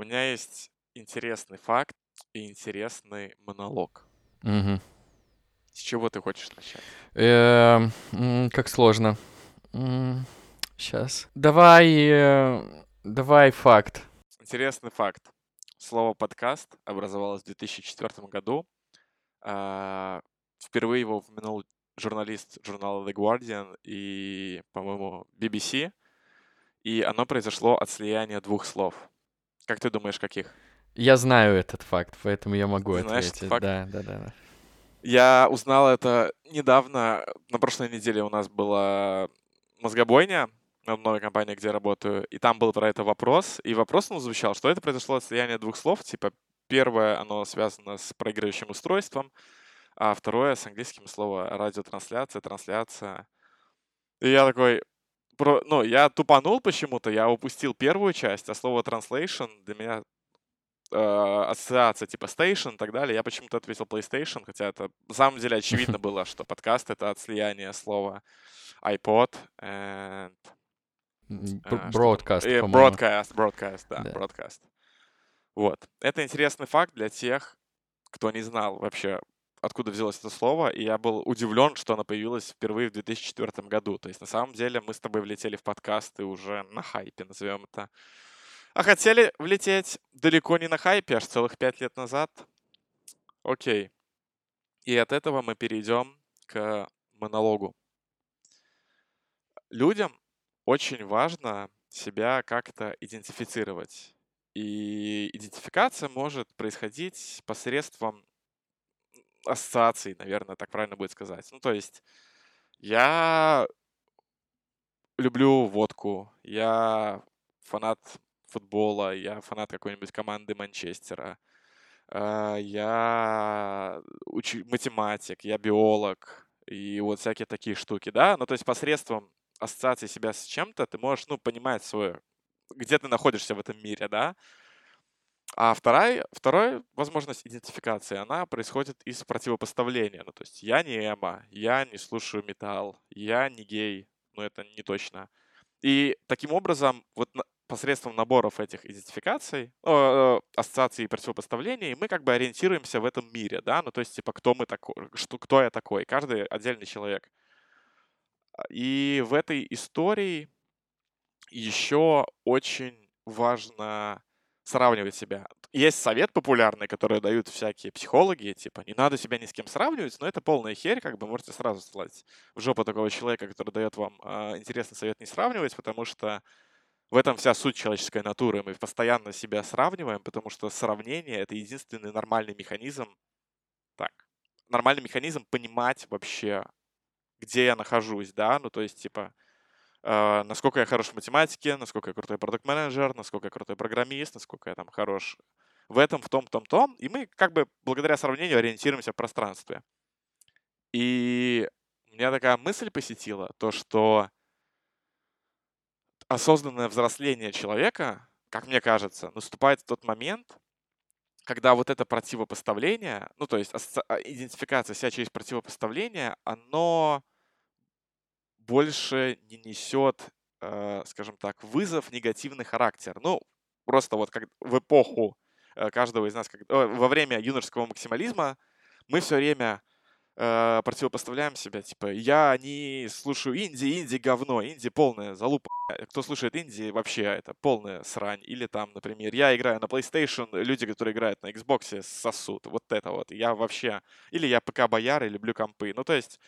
У меня есть интересный факт и интересный монолог. Мгм. С чего ты хочешь начать? Эм, Как сложно. Сейчас. Давай, э, давай факт. Интересный факт. Слово подкаст образовалось в 2004 году. А, Впервые его упомянул журналист журнала The Guardian и, по-моему, BBC. И оно произошло от слияния двух слов. Как ты думаешь, каких? Я знаю этот факт, поэтому я могу Ты знаешь этот ответить. факт? Да, да, да. Я узнал это недавно. На прошлой неделе у нас была мозгобойня в новой компании, где я работаю, и там был про это вопрос. И вопрос ну, звучал, что это произошло от слияния двух слов. Типа, первое, оно связано с проигрывающим устройством, а второе с английским слово радиотрансляция, трансляция. И я такой, про, ну, я тупанул почему-то, я упустил первую часть, а слово translation для меня э, ассоциация типа station и так далее. Я почему-то ответил PlayStation, хотя это на самом деле очевидно было, что подкаст — это от слияния слова iPod and... Там? Broadcast, Э, broadcast, broadcast, да, Да. broadcast. Вот. Это интересный факт для тех, кто не знал вообще, откуда взялось это слово, и я был удивлен, что оно появилось впервые в 2004 году. То есть на самом деле мы с тобой влетели в подкасты уже на хайпе, назовем это. А хотели влететь далеко не на хайпе, аж целых пять лет назад. Окей. И от этого мы перейдем к монологу. Людям очень важно себя как-то идентифицировать. И идентификация может происходить посредством ассоциаций, наверное, так правильно будет сказать. Ну, то есть я люблю водку, я фанат футбола, я фанат какой-нибудь команды Манчестера, а, я учи- математик, я биолог, и вот всякие такие штуки, да? Ну, то есть посредством ассоциации себя с чем-то ты можешь, ну, понимать свое, где ты находишься в этом мире, да? А вторая, вторая возможность идентификации, она происходит из противопоставления. Ну, то есть я не эмо, я не слушаю металл, я не гей, но это не точно. И таким образом, вот посредством наборов этих идентификаций, ассоциаций и противопоставлений, мы как бы ориентируемся в этом мире, да, ну то есть типа кто мы такой, что, кто я такой, каждый отдельный человек. А, И в этой истории еще очень важно сравнивать себя. Есть совет популярный, который дают всякие психологи, типа, не надо себя ни с кем сравнивать, но это полная херь, как бы можете сразу слать в жопу такого человека, который дает вам а, интересный совет не сравнивать, потому что в этом вся суть человеческой натуры. Мы постоянно себя сравниваем, потому что сравнение — это единственный нормальный механизм. Так, нормальный механизм понимать вообще, где я нахожусь, да, ну то есть, типа, э, насколько я хорош в математике, насколько я крутой продукт-менеджер, насколько я крутой программист, насколько я там хорош в этом, в том, том, том. И мы как бы благодаря сравнению ориентируемся в пространстве. И меня такая мысль посетила, то, что осознанное взросление человека, как мне кажется, наступает в тот момент, когда вот это противопоставление, ну, то есть а, идентификация себя через противопоставление, оно больше не несет, э, скажем так, вызов, негативный характер. Ну, просто вот как в эпоху э, каждого из нас, во время юношеского максимализма, мы все время э, противопоставляем себя, типа, я не слушаю инди, инди говно, инди полная залупа. Кто слушает инди, вообще это полная срань. Или там, например, я играю на PlayStation, люди, которые играют на Xbox, сосут. Вот это вот. Я вообще... Или я ПК-бояр и люблю компы. Ну, то есть...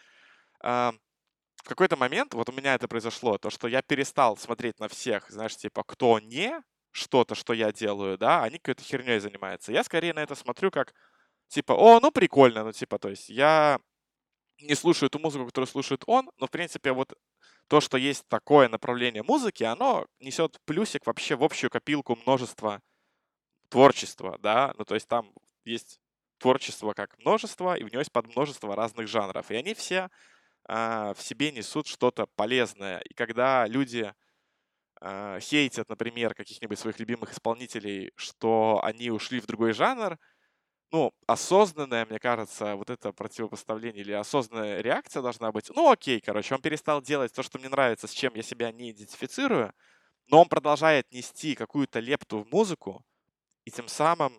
в какой-то момент, вот у меня это произошло, то, что я перестал смотреть на всех, знаешь, типа, кто не что-то, что я делаю, да, они какой-то херней занимаются. Я скорее на это смотрю как, типа, о, ну прикольно, ну типа, то есть я не слушаю ту музыку, которую слушает он, но, в принципе, вот то, что есть такое направление музыки, оно несет плюсик вообще в общую копилку множества творчества, да, ну то есть там есть творчество как множество, и в него есть подмножество разных жанров, и они все в себе несут что-то полезное. И когда люди а, хейтят, например, каких-нибудь своих любимых исполнителей, что они ушли в другой жанр, ну, осознанная, мне кажется, вот это противопоставление или осознанная реакция должна быть, ну, окей, короче, он перестал делать то, что мне нравится, с чем я себя не идентифицирую, но он продолжает нести какую-то лепту в музыку, и тем самым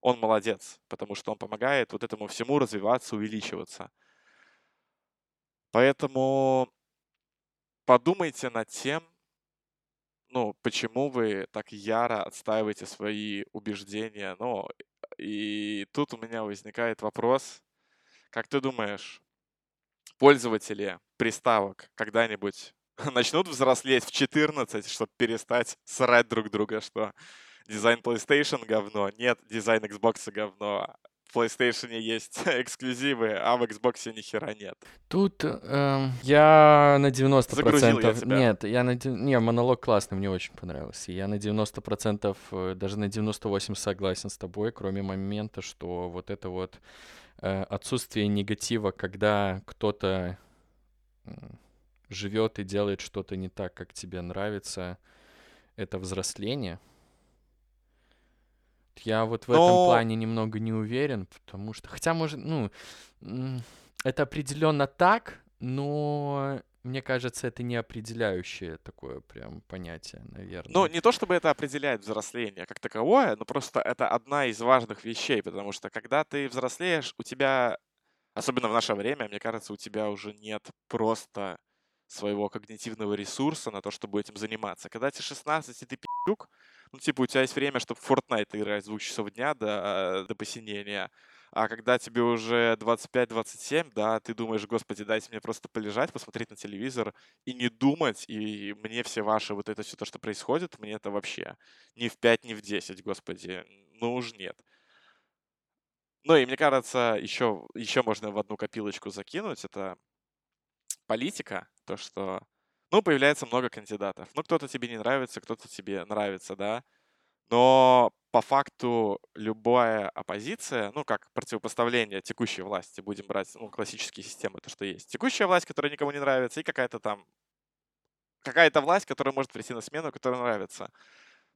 он молодец, потому что он помогает вот этому всему развиваться, увеличиваться. Поэтому подумайте над тем, ну, почему вы так яро отстаиваете свои убеждения. Ну, и тут у меня возникает вопрос, как ты думаешь, пользователи приставок когда-нибудь начнут взрослеть в 14, чтобы перестать срать друг друга, что дизайн PlayStation говно, нет, дизайн Xbox говно, в PlayStation есть эксклюзивы, а в Xbox ни хера нет. Тут э, я на 90%... Загрузил я тебя. Нет, я на... Не, монолог классный, мне очень понравился. Я на 90%, э, даже на 98% согласен с тобой, кроме момента, что вот это вот э, отсутствие негатива, когда кто-то живет и делает что-то не так, как тебе нравится, это взросление. Я вот в этом Но плане немного не уверен, потому что, хотя, может, ну, это определенно так, но мне кажется, это не определяющее такое прям понятие, Ну, наверное. не то чтобы это определяет взросление как таковое, но просто это одна из важных вещей, потому что когда ты взрослеешь, у тебя, особенно в наше время, мне кажется, у тебя уже нет просто своего когнитивного ресурса на то, чтобы этим заниматься. Когда тебе 16 и ты пи***юк, ну, типа, у тебя есть время, чтобы в Fortnite играть с двух часов дня до, до посинения. А когда тебе уже 25-27, да, ты думаешь, господи, дайте мне просто полежать, посмотреть на телевизор и не думать, и мне все ваши, вот это все то, что происходит, мне это вообще ни в 5, ни в 10, господи, ну уж нет. Ну и мне кажется, еще, еще можно в одну копилочку закинуть, это политика, то, что, ну, появляется много кандидатов. Ну, кто-то тебе не нравится, кто-то тебе нравится, да. Но по факту любая оппозиция, ну, как противопоставление текущей власти, будем брать, ну, классические системы, то, что есть. Текущая власть, которая никому не нравится, и какая-то там, какая-то власть, которая может прийти на смену, которая нравится.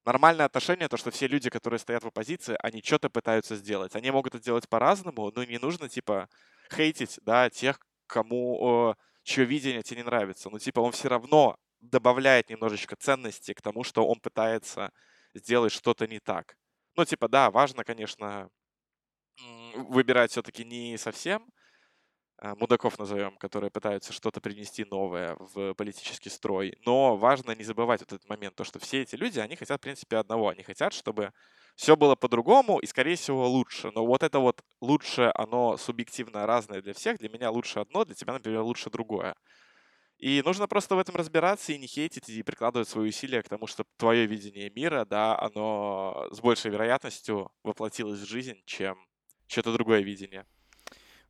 Нормальное отношение, то, что все люди, которые стоят в оппозиции, они что-то пытаются сделать. Они могут это делать по-разному, но не нужно, типа, хейтить, да, тех, кому, чье видение тебе не нравится. Ну, типа, он все равно добавляет немножечко ценности к тому, что он пытается сделать что-то не так. Ну, типа, да, важно, конечно, выбирать все-таки не совсем а, мудаков назовем, которые пытаются что-то принести новое в политический строй. Но важно не забывать вот этот момент, то, что все эти люди, они хотят, в принципе, одного. Они хотят, чтобы все было по-другому и, скорее всего, лучше. Но вот это вот лучше, оно субъективно разное для всех. Для меня лучше одно, для тебя, например, лучше другое. И нужно просто в этом разбираться и не хейтить, и прикладывать свои усилия к тому, чтобы твое видение мира, да, оно с большей вероятностью воплотилось в жизнь, чем что-то другое видение.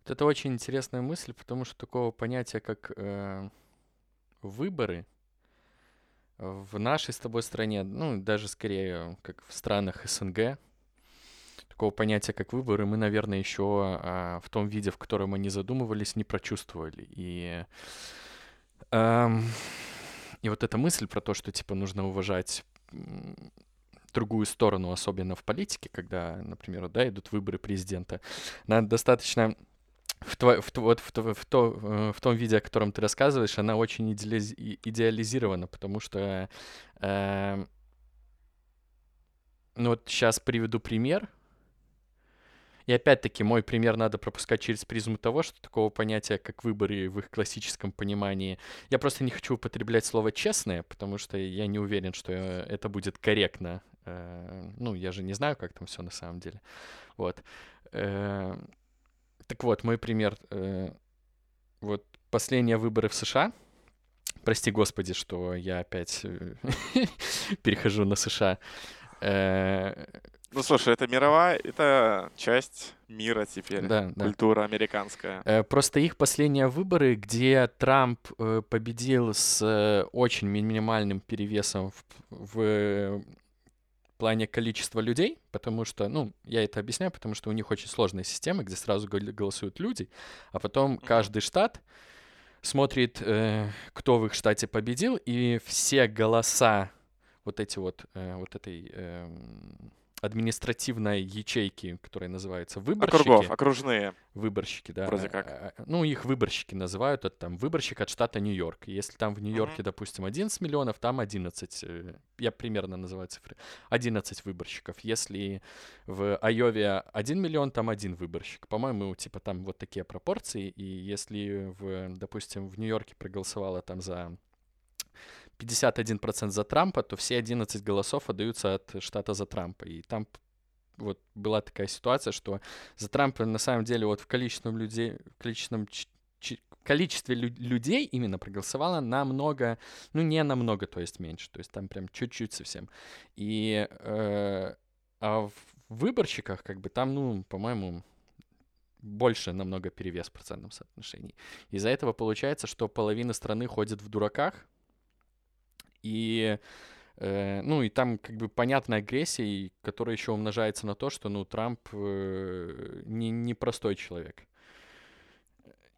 Вот это очень интересная мысль, потому что такого понятия, как э, выборы в нашей с тобой стране, ну, даже скорее, как в странах СНГ, такого понятия, как выборы, мы, наверное, еще а, в том виде, в котором они задумывались, не прочувствовали. И, эм, и вот эта мысль про то, что, типа, нужно уважать другую сторону, особенно в политике, когда, например, да, идут выборы президента, надо достаточно в, тво, в, вот в, в, то, э, в том виде, о котором ты рассказываешь, она очень идеализ, идеализирована, потому что... Э, ну вот сейчас приведу пример. И опять-таки мой пример надо пропускать через призму того, что такого понятия, как выборы в их классическом понимании, я просто не хочу употреблять слово «честное», потому что я не уверен, что э, это будет корректно. Э, ну, я же не знаю, как там все на самом деле. Вот. Э, так вот, мой пример. Вот последние выборы в США. Прости, господи, что я опять перехожу на США. Ну, слушай, это мировая, это часть мира теперь, Да, да. культура американская. Э, Просто их последние выборы, где Трамп э, победил с э, очень ми- минимальным перевесом в, в плане количества людей, потому что, ну, я это объясняю, потому что у них очень сложная система, где сразу гол- голосуют люди, а потом каждый штат смотрит, э, кто в их штате победил, и все голоса вот эти вот, э, вот этой эм, административной ячейки, которая называется выборщики. Округов, окружные. Выборщики, да. Вроде как. А, а, Ну, их выборщики называют, это там выборщик от штата Нью-Йорк. Если там в Нью-Йорке, допустим, 11 миллионов, там 11, э, я примерно называю цифры, 11 выборщиков. Если в Айове 1 миллион, там один выборщик. По-моему, типа там вот такие пропорции. И если, в, допустим, в Нью-Йорке проголосовало там за 51% за Трампа, то все 11 голосов отдаются от штата за Трампа. И там вот была такая ситуация, что за Трампа на самом деле вот в количественном людей, в количественном количестве лю- людей именно проголосовало намного, ну не намного, то есть меньше, то есть там прям чуть-чуть совсем. И э, а в выборщиках как бы там, ну, по-моему, больше намного перевес в процентном соотношении. Из-за этого получается, что половина страны ходит в дураках, и э, ну и там как бы понятная агрессия, которая еще умножается на то, что ну Трамп э, не непростой человек.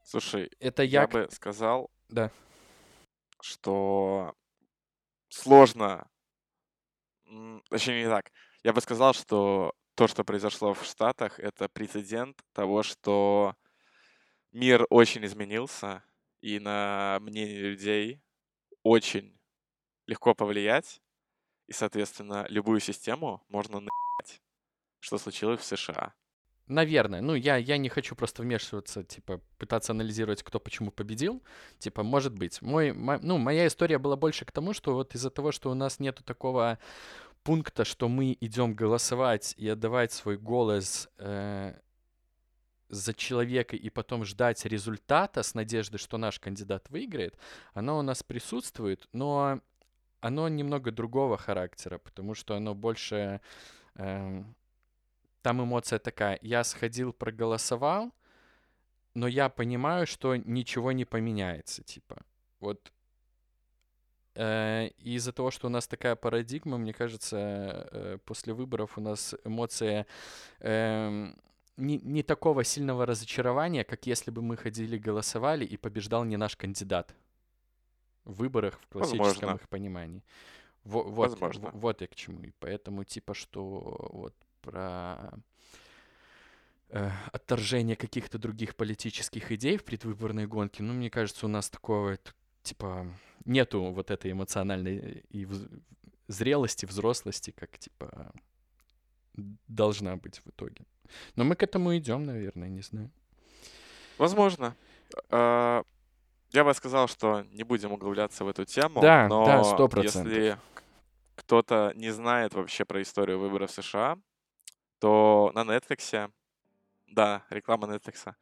Слушай, это я, я бы сказал, да. что сложно, точнее не так. Я бы сказал, что то, что произошло в Штатах, это прецедент того, что мир очень изменился, и на мнение людей очень легко повлиять, и, соответственно, любую систему можно наебать, что случилось в США. Наверное. Ну, я, я не хочу просто вмешиваться, типа, пытаться анализировать, кто почему победил. Типа, может быть. Мой, мо, ну, моя история была больше к тому, что вот из-за того, что у нас нету такого пункта, что мы идем голосовать и отдавать свой голос э, за человека и потом ждать результата с надеждой, что наш кандидат выиграет, оно у нас присутствует, но оно немного другого характера, потому что оно больше... Э, там эмоция такая. Я сходил, проголосовал, но я понимаю, что ничего не поменяется, типа. Вот э, из-за того, что у нас такая парадигма, мне кажется, э, после выборов у нас эмоция э, не, не такого сильного разочарования, как если бы мы ходили, голосовали и побеждал не наш кандидат выборах в классическом Возможно. их понимании. Во- вот, Возможно. в- вот я к чему. И поэтому, типа, что вот про э, отторжение каких-то других политических идей в предвыборной гонке, ну, мне кажется, у нас такого, типа, нету вот этой эмоциональной и вз- зрелости, взрослости, как, типа, должна быть в итоге. Но мы к этому идем, наверное, не знаю. Возможно. Э, Я бы сказал, что не будем углубляться в эту тему, Да, но да, сто процентов. если к- кто-то не знает вообще про историю выборов США, то на Netflix, да, реклама Netflix,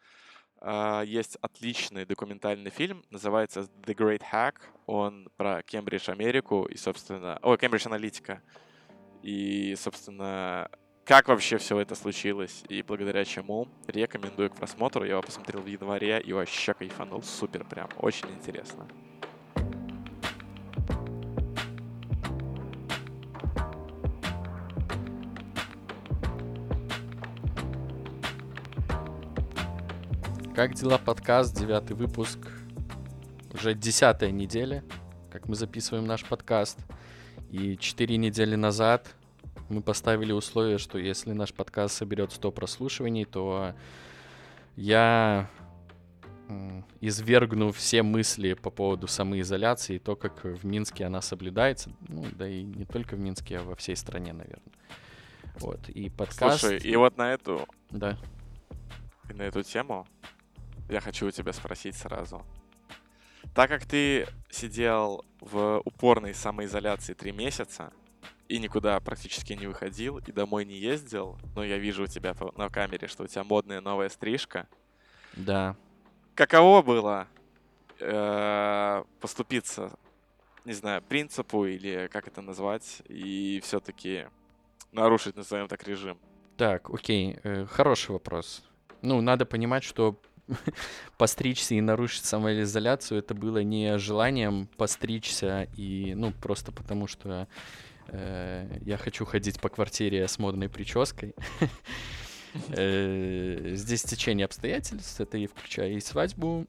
а, есть отличный документальный фильм, называется The Great Hack. Он про Кембридж Америку и, собственно, ой, Кембридж Аналитика. И, собственно, как вообще все это случилось и благодаря чему. Рекомендую к просмотру. Я его посмотрел в январе и вообще кайфанул. Супер прям. Очень интересно. Как дела, подкаст, девятый выпуск, уже десятая неделя, как мы записываем наш подкаст. И четыре недели назад мы поставили условие, что если наш подкаст соберет 100 прослушиваний, то я извергну все мысли по поводу самоизоляции и то, как в Минске она соблюдается. Ну, да и не только в Минске, а во всей стране, наверное. Вот, и подкаст... Слушай, и вот на эту, Да. и на эту тему я хочу у тебя спросить сразу. Так как ты сидел в упорной самоизоляции три месяца и никуда практически не выходил и домой не ездил, но я вижу у тебя на камере, что у тебя модная новая стрижка. Да. Каково было э, поступиться, не знаю, принципу или как это назвать, и все-таки нарушить, назовем так, режим? Так, окей, э, хороший вопрос. Ну, надо понимать, что постричься и нарушить самоизоляцию это было не желанием постричься и, ну, просто потому что я хочу ходить по квартире с модной прической. Э, Здесь течение обстоятельств, это и включая и свадьбу,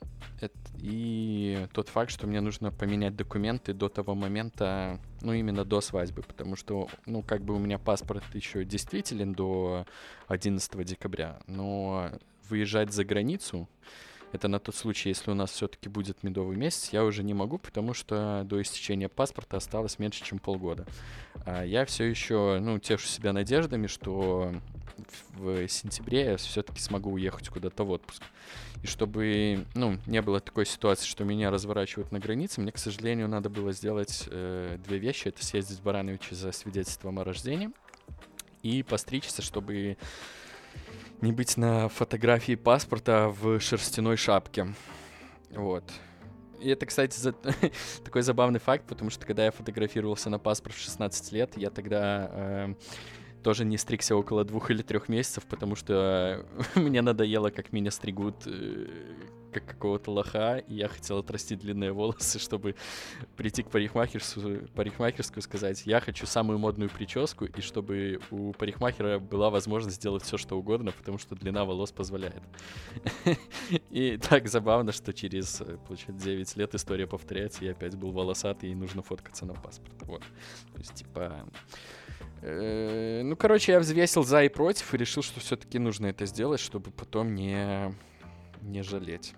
и тот факт, что мне нужно поменять документы до того момента, ну, именно до свадьбы, потому что, ну, как бы у меня паспорт еще действителен до 11 декабря, но выезжать за границу, это на тот случай, если у нас все-таки будет медовый месяц, я уже не могу, потому что до истечения паспорта осталось меньше, чем полгода. А я все еще, ну, тешу себя надеждами, что в сентябре я все-таки смогу уехать куда-то в отпуск. И чтобы, ну, не было такой ситуации, что меня разворачивают на границе, мне, к сожалению, надо было сделать э, две вещи. Это съездить в Барановича за свидетельством о рождении и постричься, чтобы не быть на фотографии паспорта в шерстяной шапке. Вот. И это, кстати, за... такой забавный факт, потому что когда я фотографировался на паспорт в 16 лет, я тогда э, тоже не стригся около двух или трех месяцев, потому что мне надоело, как меня стригут э, как какого-то лоха, и я хотел отрастить длинные волосы, чтобы прийти к парикмахерскую, парикмахерскую сказать, я хочу самую модную прическу, и чтобы у парикмахера была возможность сделать все, что угодно, потому что длина волос позволяет. И так забавно, что через, э, получается, 9 лет история повторяется, я опять был волосатый, и нужно фоткаться на паспорт. Вот. То есть, типа... Э, ну, короче, я взвесил за и против и решил, что все-таки нужно это сделать, чтобы потом не, не жалеть.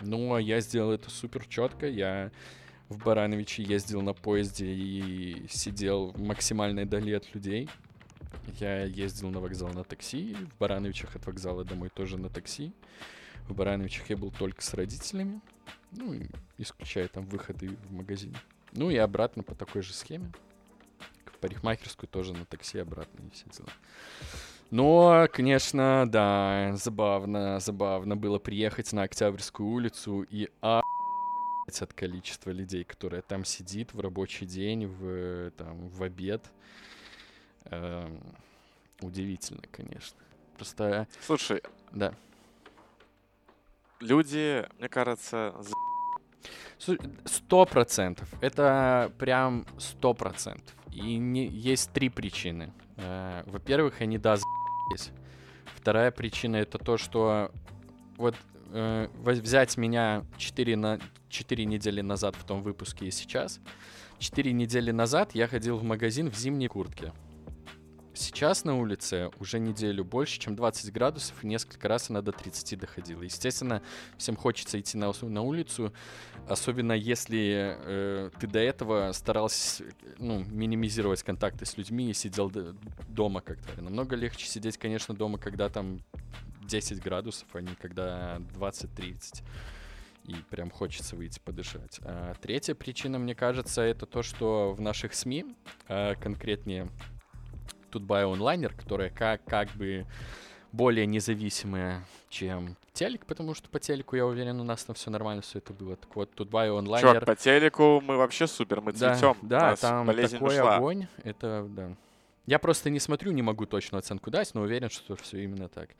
Ну, а я сделал это супер четко. Я в Барановиче ездил на поезде и сидел в максимальной дали от людей. Я ездил на вокзал на такси, в Барановичах от вокзала домой тоже на такси. В Барановичах я был только с родителями, ну, исключая там выходы в магазин. Ну и обратно по такой же схеме парикмахерскую тоже на такси обратно и все дела. Но, конечно, да, забавно, забавно было приехать на Октябрьскую улицу и а от количества людей, которые там сидит в рабочий день, в, там, в обед. Эм, удивительно, конечно. Просто... Слушай, да. Люди, мне кажется, Сто процентов. Это прям сто процентов. И не, есть три причины. Э, во-первых, они да за***лись. Вторая причина это то, что вот э, взять меня 4, на, 4 недели назад в том выпуске и сейчас. 4 недели назад я ходил в магазин в зимней куртке. Сейчас на улице уже неделю больше, чем 20 градусов, и несколько раз она до 30 доходила. Естественно, всем хочется идти на, на улицу, особенно если э, ты до этого старался ну, минимизировать контакты с людьми и сидел дома как-то. Намного легче сидеть, конечно, дома, когда там 10 градусов, а не когда 20-30 и прям хочется выйти подышать. А третья причина, мне кажется, это то, что в наших СМИ, а конкретнее Тутбай онлайнер, которая как, как бы более независимая, чем телек, потому что по телеку, я уверен, у нас там все нормально, все это было. Так вот, Тутбай онлайнер... Черт, по телеку мы вообще супер, мы цветем. Да, да там такой огонь, это, да. Я просто не смотрю, не могу точную оценку дать, но уверен, что все именно так.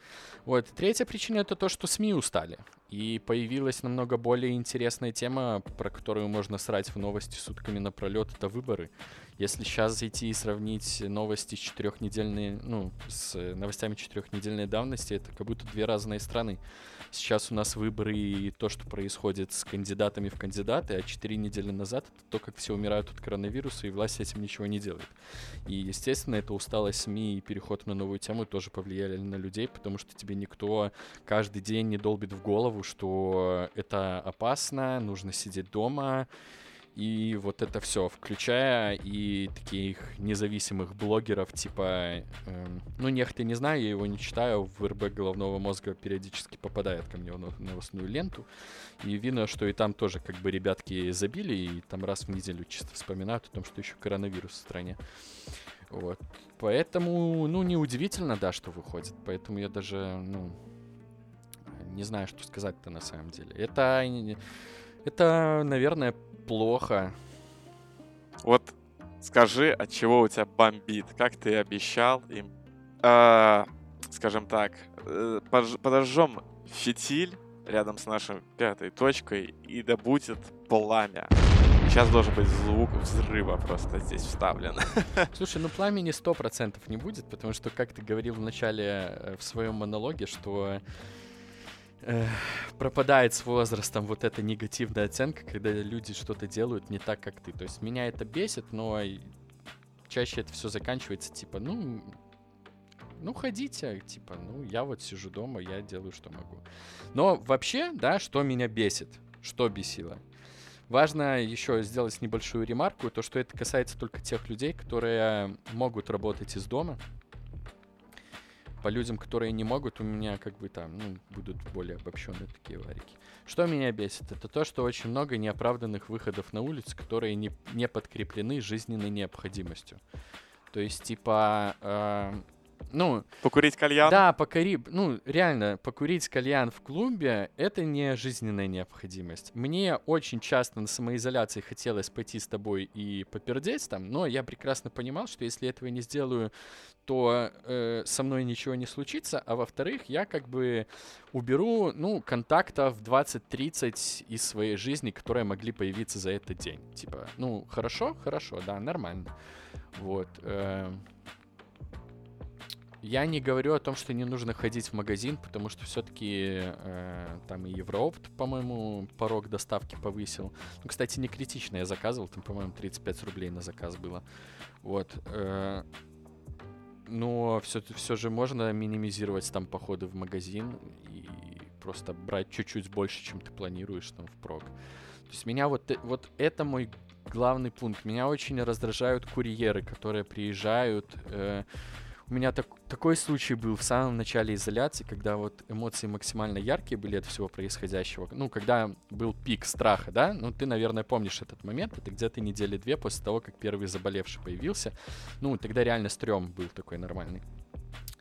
Вот. Третья причина это то, что СМИ устали. И появилась намного более интересная тема, про которую можно срать в новости сутками напролет, это выборы. Если сейчас зайти и сравнить новости четырехнедельные, ну, с новостями четырехнедельной давности, это как будто две разные страны. Сейчас у нас выборы и то, что происходит с кандидатами в кандидаты, а четыре недели назад это то, как все умирают от коронавируса, и власть этим ничего не делает. И, естественно, это усталость СМИ и переход на новую тему тоже повлияли на людей, потому что тебе никто каждый день не долбит в голову, что это опасно, нужно сидеть дома, и вот это все, включая и таких независимых блогеров, типа, эм, ну, нехты не знаю, я его не читаю, в РБ головного мозга периодически попадает ко мне в новостную ленту, и видно, что и там тоже как бы ребятки забили, и там раз в неделю чисто вспоминают о том, что еще коронавирус в стране. Вот. Поэтому, ну, неудивительно, да, что выходит. Поэтому я даже, ну, не знаю, что сказать-то на самом деле. Это, это, наверное, плохо. Вот скажи, от чего у тебя бомбит? Как ты обещал им? А, скажем так, э, подожжем фитиль рядом с нашей пятой точкой, и да будет пламя. Сейчас должен быть звук взрыва просто здесь вставлен. Слушай, ну пламени сто процентов не будет, потому что, как ты говорил в начале э, в своем монологе, что пропадает с возрастом вот эта негативная оценка, когда люди что-то делают не так, как ты. То есть меня это бесит, но чаще это все заканчивается типа, ну, ну, ходите, типа, ну, я вот сижу дома, я делаю, что могу. Но вообще, да, что меня бесит, что бесило. Важно еще сделать небольшую ремарку, то, что это касается только тех людей, которые могут работать из дома. По людям, которые не могут, у меня как бы там, ну, будут более обобщенные такие варики. Что меня бесит? Это то, что очень много неоправданных выходов на улицу, которые не, не подкреплены жизненной необходимостью. То есть, типа, э, ну... Покурить кальян? Да, покури... Ну, реально, покурить кальян в клубе — это не жизненная необходимость. Мне очень часто на самоизоляции хотелось пойти с тобой и попердеть там, но я прекрасно понимал, что если этого не сделаю, то э, со мной ничего не случится, а во-вторых, я как бы уберу, ну, контактов 20-30 из своей жизни, которые могли появиться за этот день. Типа, ну, хорошо, хорошо, да, нормально. Вот. Э, я не говорю о том, что не нужно ходить в магазин, потому что все-таки э, там и Евроопт, по-моему, порог доставки повысил. Ну, кстати, не критично я заказывал, там, по-моему, 35 рублей на заказ было. Вот. Э, но все, все же можно минимизировать там походы в магазин и просто брать чуть-чуть больше, чем ты планируешь там впрок. То есть меня вот, вот это мой главный пункт. Меня очень раздражают курьеры, которые приезжают... Э, у меня так, такой случай был в самом начале изоляции, когда вот эмоции максимально яркие были от всего происходящего. Ну, когда был пик страха, да? Ну, ты, наверное, помнишь этот момент. Это где-то недели две после того, как первый заболевший появился. Ну, тогда реально стрём был такой нормальный.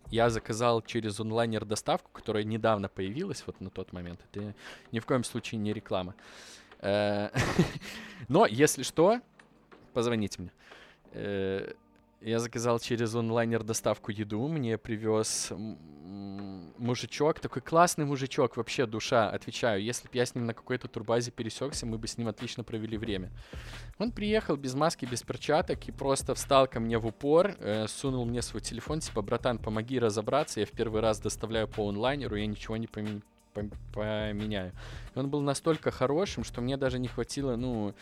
Я заказал через онлайнер доставку, которая недавно появилась вот на тот момент. Это ни в коем случае не реклама. Э, но, если что, позвоните мне. Я заказал через онлайнер доставку еду, мне привез мужичок, такой классный мужичок, вообще душа, отвечаю. Если бы я с ним на какой-то турбазе пересекся, мы бы с ним отлично провели время. Он приехал без маски, без перчаток и просто встал ко мне в упор, э, сунул мне свой телефон, типа, братан, помоги разобраться, я в первый раз доставляю по онлайнеру, я ничего не поменяю поменяю. Он был настолько хорошим, что мне даже не хватило, ну,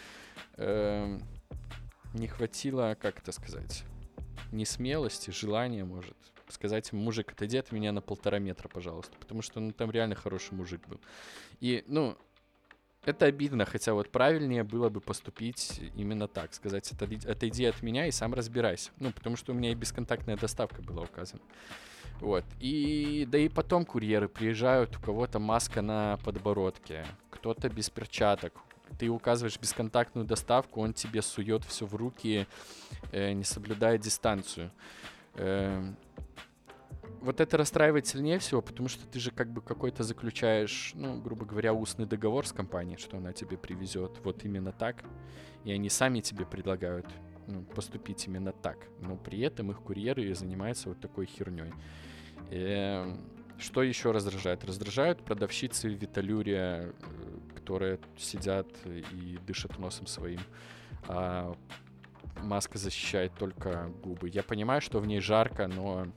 э, не хватило, как это сказать, не смелости, желания, может, сказать ему, мужик, отойди от меня на полтора метра, пожалуйста. Потому что ну, там реально хороший мужик был. И, ну, это обидно, хотя вот правильнее было бы поступить именно так, сказать, отойди от меня и сам разбирайся. Ну, потому что у меня и бесконтактная доставка была указана. Вот. И да и потом курьеры приезжают, у кого-то маска на подбородке, кто-то без перчаток, ты указываешь бесконтактную доставку, он тебе сует все в руки, э, не соблюдая дистанцию. Э, вот это расстраивает сильнее всего, потому что ты же как бы какой-то заключаешь, ну, грубо говоря, устный договор с компанией, что она тебе привезет вот именно так, и они сами тебе предлагают ну, поступить именно так, но при этом их курьеры занимаются вот такой херней. Э, что еще раздражает? Раздражают продавщицы в Виталюре, э, которые сидят и дышат носом своим. А маска защищает только губы. Я понимаю, что в ней жарко, но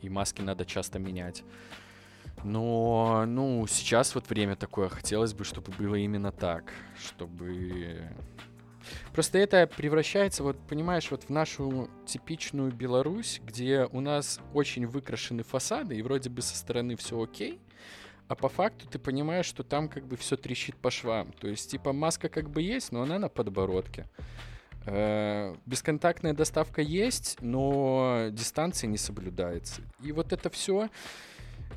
и маски надо часто менять. Но, ну, сейчас вот время такое. Хотелось бы, чтобы было именно так. Чтобы Просто это превращается, вот понимаешь, вот в нашу типичную Беларусь, где у нас очень выкрашены фасады, и вроде бы со стороны все окей, а по факту ты понимаешь, что там как бы все трещит по швам. То есть, типа, маска как бы есть, но она на подбородке. Э, бесконтактная доставка есть, но дистанция не соблюдается. И вот это все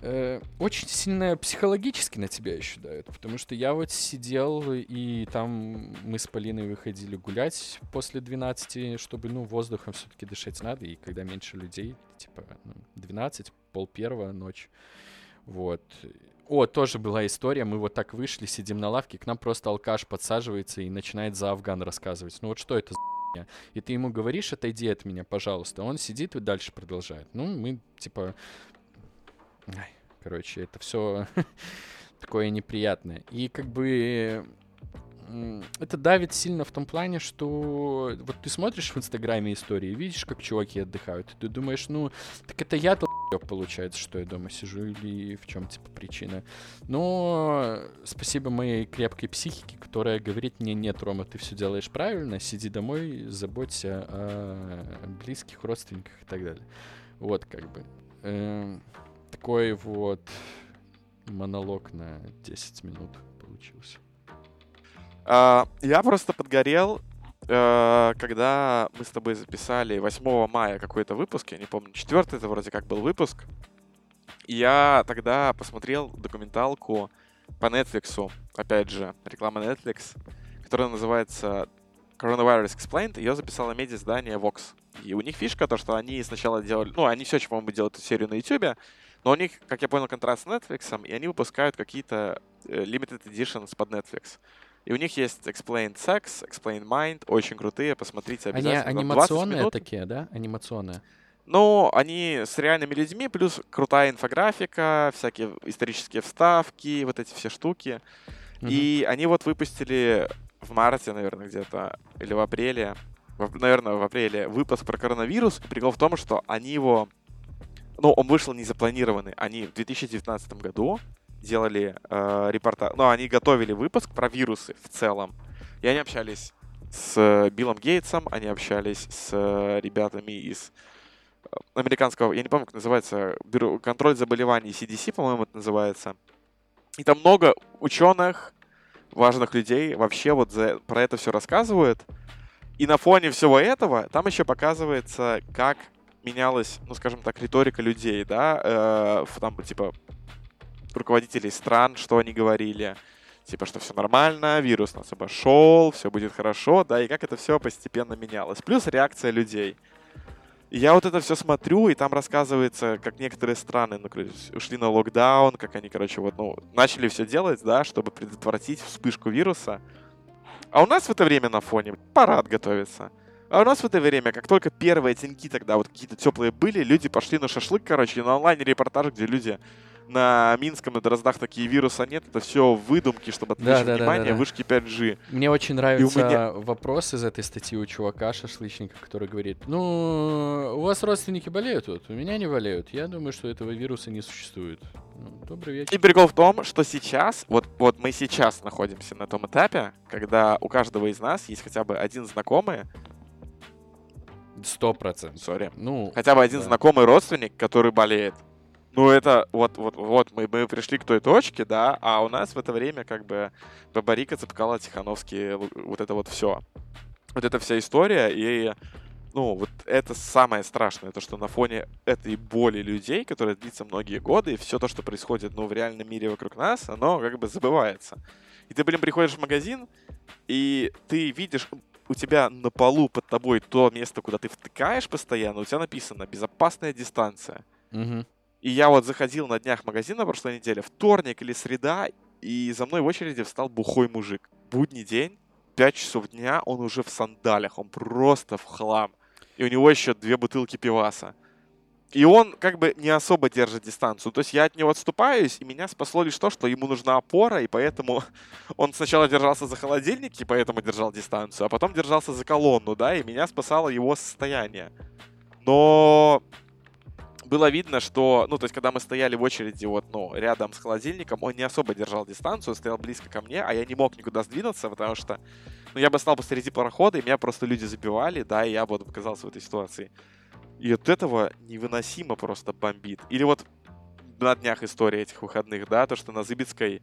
э, очень сильно психологически на тебя еще дает. Потому что я вот сидел, и там мы с Полиной выходили гулять после 12, чтобы, ну, воздухом все-таки дышать надо. И когда меньше людей, типа, ну, 12, пол первого ночь. Вот. О, тоже была история, мы вот так вышли, сидим на лавке, к нам просто алкаш подсаживается и начинает за Афган рассказывать. Ну вот что это за И ты ему говоришь, отойди от меня, пожалуйста. Он сидит и дальше продолжает. Ну, мы, типа... Короче, это все такое неприятное. И как бы это давит сильно в том плане, что вот ты смотришь в Инстаграме истории, видишь, как чуваки отдыхают, и ты думаешь, ну, так это я получается, что я дома сижу, или в чем типа причина. Но спасибо моей крепкой психике, которая говорит мне, нет, Рома, ты все делаешь правильно, сиди домой, заботься о близких, родственниках и так далее. Вот как бы. Такой вот монолог на 10 минут получился. А, я просто подгорел, э, когда мы с тобой записали 8 мая какой-то выпуск, я не помню, четвертый это вроде как был выпуск. Я тогда посмотрел документалку по Netflix, опять же, реклама Netflix, которая называется Coronavirus Explained. Ее записала медиа-издание Vox. И у них фишка то, что они сначала делали... Ну, они все еще, по-моему, делают эту серию на YouTube, но у них, как я понял, контракт с Netflix, и они выпускают какие-то э, limited editions под Netflix. И у них есть Explained Sex, Explained Mind, очень крутые, посмотрите обязательно. Они анимационные такие, да? Анимационные. Ну, они с реальными людьми, плюс крутая инфографика, всякие исторические вставки, вот эти все штуки. Mm-hmm. И они вот выпустили в марте, наверное, где-то, или в апреле, в, наверное, в апреле, выпуск про коронавирус. Прикол в том, что они его... Ну, он вышел незапланированный. Они в 2019 году делали э, репортаж, ну, они готовили выпуск про вирусы в целом. И они общались с Биллом Гейтсом, они общались с э, ребятами из э, американского, я не помню, как называется, бюро, контроль заболеваний CDC, по-моему, это называется. И там много ученых, важных людей вообще вот за, про это все рассказывают. И на фоне всего этого там еще показывается, как менялась, ну, скажем так, риторика людей, да, э, там, типа, руководителей стран, что они говорили. Типа, что все нормально, вирус нас обошел, все будет хорошо, да, и как это все постепенно менялось. Плюс реакция людей. Я вот это все смотрю, и там рассказывается, как некоторые страны ну, ушли на локдаун, как они, короче, вот, ну, начали все делать, да, чтобы предотвратить вспышку вируса. А у нас в это время на фоне парад готовится. А у нас в это время, как только первые теньки тогда вот какие-то теплые были, люди пошли на шашлык, короче, на онлайн-репортаж, где люди на Минском, на Дроздах такие вируса нет. Это все выдумки, чтобы отвлечь да, внимание, да, да, да. вышки 5G. Мне очень нравится меня... вопрос из этой статьи у чувака, шашлычника, который говорит, ну, у вас родственники болеют вот, у меня не болеют. Я думаю, что этого вируса не существует. Ну, добрый вечер. И прикол в том, что сейчас, вот, вот мы сейчас находимся на том этапе, когда у каждого из нас есть хотя бы один знакомый, Сто процентов. Сори. Ну, хотя бы один да. знакомый родственник, который болеет. Ну, это вот, вот, вот мы, мы пришли к той точке, да, а у нас в это время как бы Бабарика цепкала Тихановский, вот это вот все. Вот эта вся история, и ну, вот это самое страшное, то, что на фоне этой боли людей, которая длится многие годы, и все то, что происходит, ну, в реальном мире вокруг нас, оно как бы забывается. И ты, блин, приходишь в магазин, и ты видишь, у тебя на полу под тобой то место, куда ты втыкаешь постоянно, у тебя написано «безопасная дистанция». Угу. И я вот заходил на днях магазин на прошлой неделе, вторник или среда, и за мной в очереди встал бухой мужик. Будний день, 5 часов дня, он уже в сандалях, он просто в хлам. И у него еще две бутылки пиваса. И он как бы не особо держит дистанцию. То есть я от него отступаюсь, и меня спасло лишь то, что ему нужна опора, и поэтому он сначала держался за холодильник, и поэтому держал дистанцию, а потом держался за колонну, да, и меня спасало его состояние. Но было видно, что, ну, то есть, когда мы стояли в очереди вот, ну, рядом с холодильником, он не особо держал дистанцию, стоял близко ко мне, а я не мог никуда сдвинуться, потому что, ну, я бы стал посреди парохода, и меня просто люди забивали, да, и я вот оказался в этой ситуации. И от этого невыносимо просто бомбит. Или вот на днях история этих выходных, да, то, что на Зыбицкой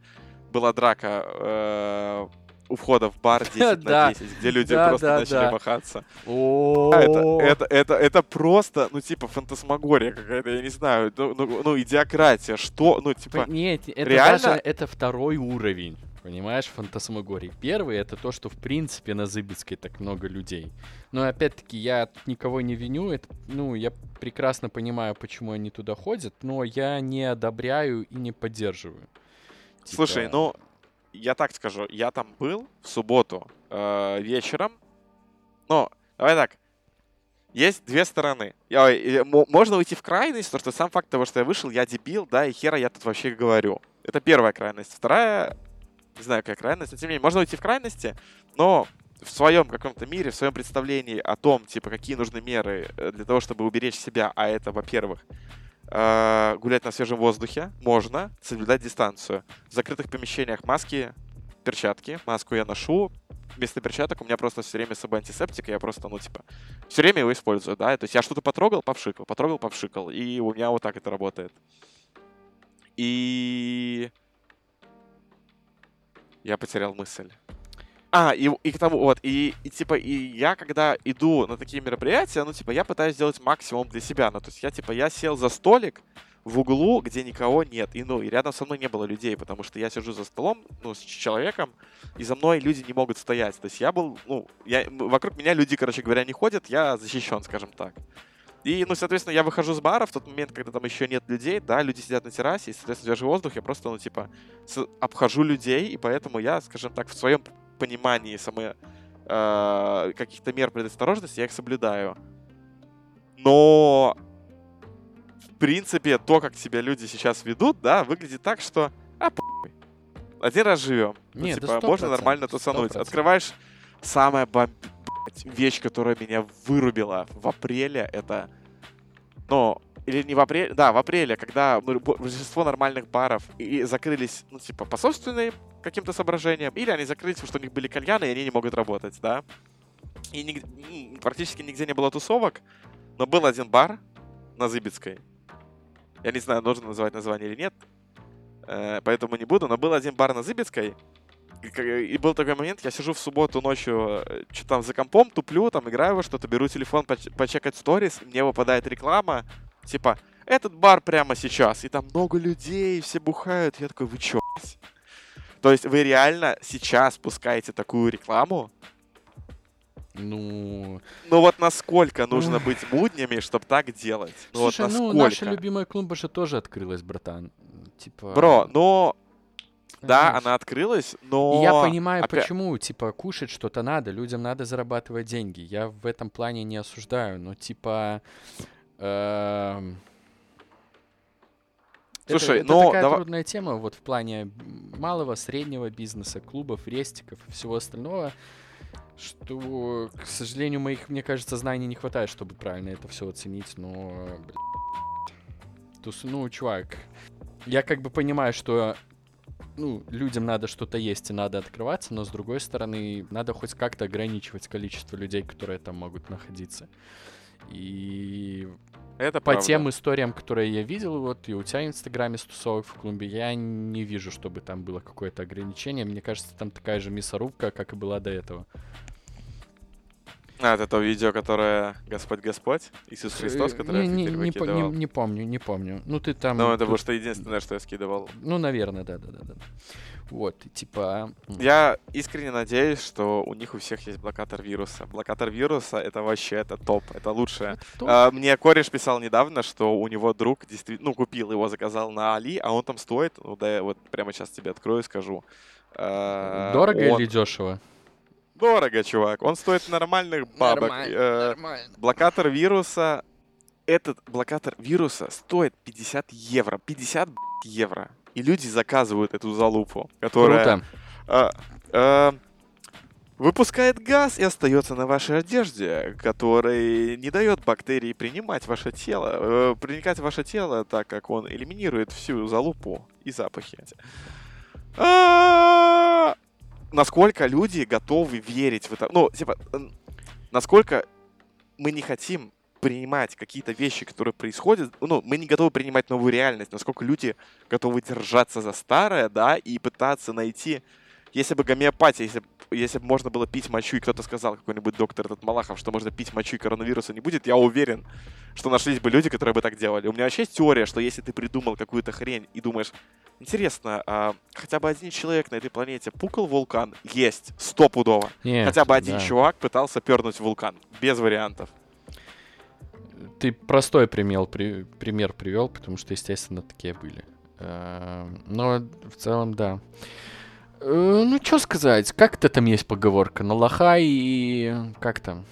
была драка э, у входа в бар 10 на 10, где люди просто начали махаться. Это, это, это, это просто, ну, типа, фантасмагория какая-то, я не знаю, ну, ну, ну идиократия, что, ну, типа, Нет, это реально... даже, это второй уровень. Понимаешь, фантасмагории. Первый это то, что в принципе на Зыбицкой так много людей. Но опять-таки я никого не виню. Это, ну, я прекрасно понимаю, почему они туда ходят, но я не одобряю и не поддерживаю. Типа... Слушай, ну, я так скажу, я там был в субботу э, вечером. Ну, давай так. Есть две стороны. Я, можно уйти в крайность, потому что сам факт того, что я вышел, я дебил, да, и хера я тут вообще говорю. Это первая крайность. Вторая Не знаю, какая крайность, но тем не менее, можно уйти в крайности, но в своем каком-то мире, в своем представлении о том, типа, какие нужны меры э, для того, чтобы уберечь себя, а это, во-первых, э, гулять на свежем воздухе, можно соблюдать дистанцию. В закрытых помещениях маски, перчатки. Маску я ношу, вместо перчаток у меня просто все время с собой антисептик, и я просто, ну, типа, все время его использую, да, то есть я что-то потрогал, повшикал, потрогал, повшикал, и у меня вот так это работает. И... Я потерял мысль. А, и, и к тому, вот, и, и типа, и я, когда иду на такие мероприятия, ну, типа, я пытаюсь сделать максимум для себя. Ну, то есть я, типа, я сел за столик в углу, где никого нет. И, ну, и рядом со мной не было людей, потому что я сижу за столом, ну, с человеком, и за мной люди не могут стоять. То есть я был, ну, я, вокруг меня люди, короче говоря, не ходят, я защищен, скажем так. И, ну, соответственно, я выхожу с бара в тот момент, когда там еще нет людей, да, люди сидят на террасе, и, соответственно, свежий воздух, я просто, ну, типа, обхожу людей, и поэтому я, скажем так, в своем понимании самой э, каких-то мер предосторожности я их соблюдаю. Но в принципе то, как себя люди сейчас ведут, да, выглядит так, что а похуй. Один раз живем. Ну, Не, типа, да можно нормально тусануть. 100%. Открываешь самая бомб... вещь, которая меня вырубила в апреле, это, ну, или не в апреле, да, в апреле, когда ну, бо- большинство нормальных баров и закрылись, ну, типа, по собственным каким-то соображениям, или они закрылись, потому что у них были кальяны, и они не могут работать, да. И м, практически нигде не было тусовок, но был один бар на Зыбецкой. Я не знаю, нужно называть название или нет, э, поэтому не буду, но был один бар на Зыбецкой, и был такой момент, я сижу в субботу ночью, что там за компом, туплю, там играю во что-то, беру телефон поч- почекать сторис, мне выпадает реклама, типа, этот бар прямо сейчас, и там много людей, все бухают. Я такой, вы чё, блядь?» То есть вы реально сейчас пускаете такую рекламу? Ну, Ну вот насколько нужно быть буднями, чтобы так делать? Ну вот слушай, ну, насколько? наша любимая клумба же тоже открылась, братан. Типа... Бро, но... Да, она открылась, И но... я понимаю, опя- почему, типа, кушать что-то надо, людям надо зарабатывать деньги. Я в этом плане не осуждаю, но, типа... это- Слушай, это, но такая дава- трудная тема вот в плане малого, среднего бизнеса, клубов, рестиков и всего остального, что, к сожалению, моих, мне кажется, знаний не хватает, чтобы правильно это все оценить, но, тус- ну, чувак, я как бы понимаю, что ну, людям надо что-то есть и надо открываться, но с другой стороны, надо хоть как-то ограничивать количество людей, которые там могут находиться. И Это по правда. тем историям, которые я видел, вот и у тебя в Инстаграме с тусовок в клубе, я не вижу, чтобы там было какое-то ограничение. Мне кажется, там такая же мясорубка, как и была до этого. А, это то видео, которое Господь Господь, Иисус Христос, Э, которое не, я в не, не, не- не помню, не помню. Ну, ты там... Ну, это было что единственное, что я скидывал. Ну, наверное, да, да, да, да. Вот, типа... Я искренне надеюсь, что у них у всех есть блокатор вируса. Блокатор вируса — это вообще это топ, это лучшее. то- А, мне кореш писал недавно, что у него друг действительно, ну, купил его, заказал на Али, а он там стоит, ну, да, я вот прямо сейчас тебе открою и скажу. А, Дорого он- или дешево? Дорого, чувак. Он стоит нормальных бабок. Э, нормально. блокатор вируса, этот блокатор вируса стоит 50 евро. 50 б***ь, евро. И люди заказывают эту залупу, которая... Круто. а, а, выпускает газ и остается на вашей одежде, который не дает бактерии принимать ваше тело, э, проникать в ваше тело, так как он элиминирует всю залупу и запахи. А, Насколько люди готовы верить в это? Ну, типа, насколько мы не хотим принимать какие-то вещи, которые происходят, ну, мы не готовы принимать новую реальность, насколько люди готовы держаться за старое, да, и пытаться найти, если бы гомеопатия, если, если бы можно было пить мочу, и кто-то сказал, какой-нибудь доктор этот Малахов, что можно пить мочу, и коронавируса не будет, я уверен, что нашлись бы люди, которые бы так делали. У меня вообще есть теория, что если ты придумал какую-то хрень и думаешь, интересно, а хотя бы один человек на этой планете пукал вулкан? Есть, стопудово. Нет, Хотя бы один да. чувак пытался пернуть вулкан. Без вариантов. Ты простой пример, при- пример привел, потому что, естественно, такие были. Э, Но в целом, да. Э, Ну, что сказать, как-то там есть поговорка. На лоха и... Как там?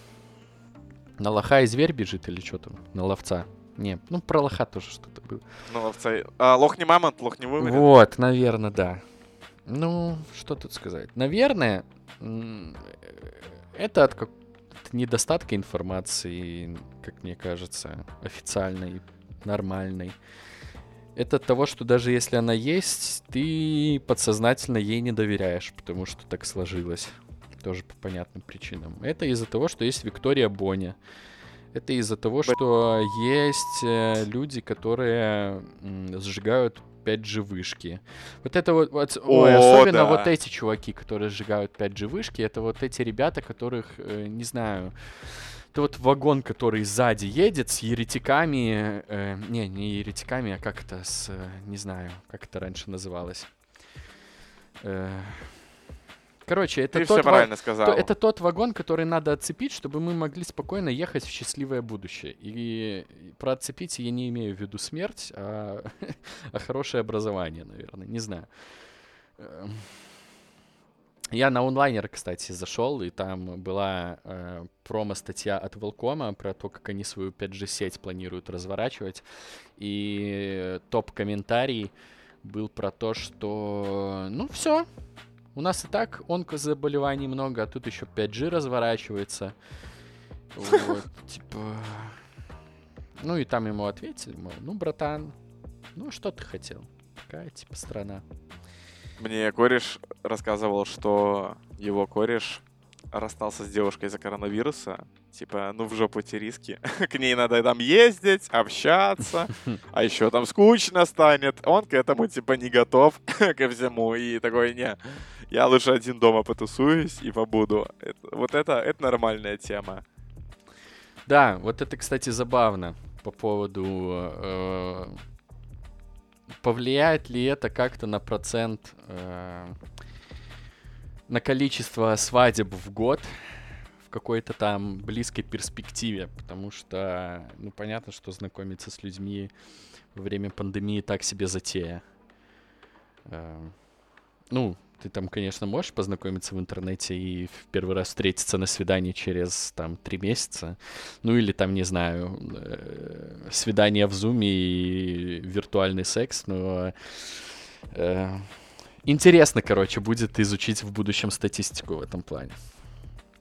На лоха и зверь бежит или что там? На ловца. Не, ну про лоха тоже что-то было. Ну, ловца- а, лох не мамонт, лох не вымрет. Вот, наверное, да. Ну, что тут сказать? Наверное, это от, как- от недостатка информации, как мне кажется, официальной, нормальной. Это от того, что даже если она есть, ты подсознательно ей не доверяешь, потому что так сложилось. Тоже по понятным причинам. Это из-за того, что есть Виктория Боня. Это из-за того, что есть э, люди, которые сжигают 5G вышки. Вот это вот, вот- ой, О, особенно да. вот эти чуваки, которые сжигают 5G вышки, это вот эти ребята, которых, э, не знаю, это вот вагон, который сзади едет с еретиками, э, не, не еретиками, а как это с, э, не знаю, как это раньше называлось. Э, Короче, это Ты тот все ва- правильно то- сказал. это тот вагон, который надо отцепить, чтобы мы могли спокойно ехать в счастливое будущее. И про отцепить я не имею в виду смерть, а, а хорошее образование, наверное, не знаю. Эм. Я на онлайнер, кстати, зашел, и там была э, промо-статья от Волкома про то, как они свою 5G-сеть планируют разворачивать. И топ-комментарий был про то, что ну все, у нас и так онкозаболеваний много, а тут еще 5G разворачивается. Вот, типа... Ну и там ему ответили, мол, ну, братан, ну что ты хотел? Такая, типа, страна. Мне кореш рассказывал, что его кореш расстался с девушкой из-за коронавируса. Типа, ну в жопу эти риски. К ней надо там ездить, общаться, а еще там скучно станет. Он к этому типа не готов ко всему. И такой, не, я лучше один дома потусуюсь и побуду. Это- вот это, это нормальная тема. Да, вот это, кстати, забавно по поводу... э, повлияет ли это как-то на процент... э, на количество свадеб в год в какой-то там близкой перспективе, потому что, ну, понятно, что знакомиться с людьми во время пандемии так себе затея. Э, Ну, ты там, конечно, можешь познакомиться в интернете и в первый раз встретиться на свидании через там три месяца. Ну или там, не знаю, э, свидание в зуме и виртуальный секс, но э, интересно, короче, будет изучить в будущем статистику в этом плане.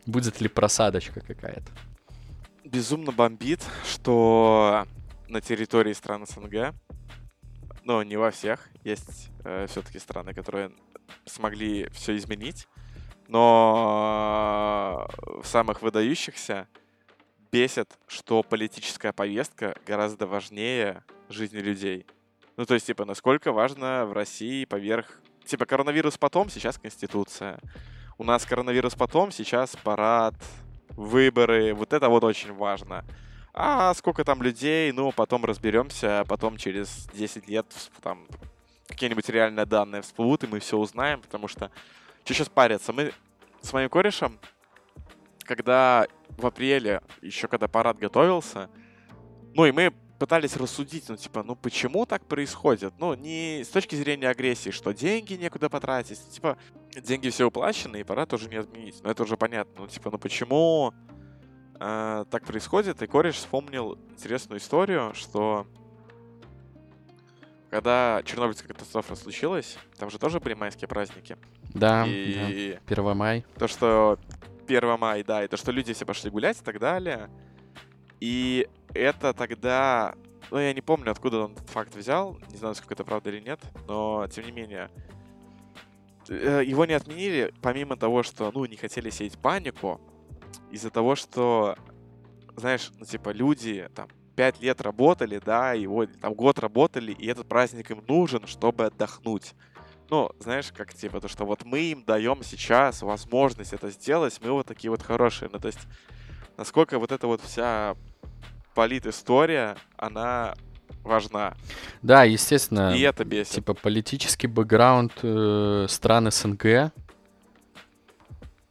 Будет ли просадочка какая-то? Безумно бомбит, что на территории стран СНГ, ну, не во всех, есть все-таки страны, которые смогли все изменить, но в самых выдающихся бесит, что политическая повестка гораздо важнее жизни людей. Ну, то есть, типа, насколько важно в России поверх... Типа, коронавирус потом, сейчас Конституция. У нас коронавирус потом, сейчас парад, выборы. Вот это вот очень важно. А сколько там людей, ну, потом разберемся, потом через 10 лет там какие-нибудь реальные данные всплывут, и мы все узнаем, потому что что сейчас париться? Мы с моим корешем, когда в апреле, еще когда парад готовился, ну и мы пытались рассудить, ну типа, ну почему так происходит? Ну, не с точки зрения агрессии, что деньги некуда потратить, типа, деньги все уплачены, и парад тоже не отменить. Но это уже понятно. Ну, типа, ну почему э, так происходит? И кореш вспомнил интересную историю, что когда Чернобыльская катастрофа случилась, там же тоже были майские праздники. Да, и да. 1 май. то, что 1 мая, да, и то, что люди все пошли гулять и так далее. И это тогда... Ну, я не помню, откуда он этот факт взял. Не знаю, сколько это правда или нет. Но, тем не менее, э, его не отменили, помимо того, что, ну, не хотели сеять панику, из-за того, что, знаешь, ну, типа, люди там пять лет работали, да, и вот там год работали, и этот праздник им нужен, чтобы отдохнуть. Ну, знаешь, как типа то, что вот мы им даем сейчас возможность это сделать, мы вот такие вот хорошие. Ну, то есть, насколько вот эта вот вся политистория, она важна. Да, естественно. И это бесит. Типа политический бэкграунд э, стран СНГ.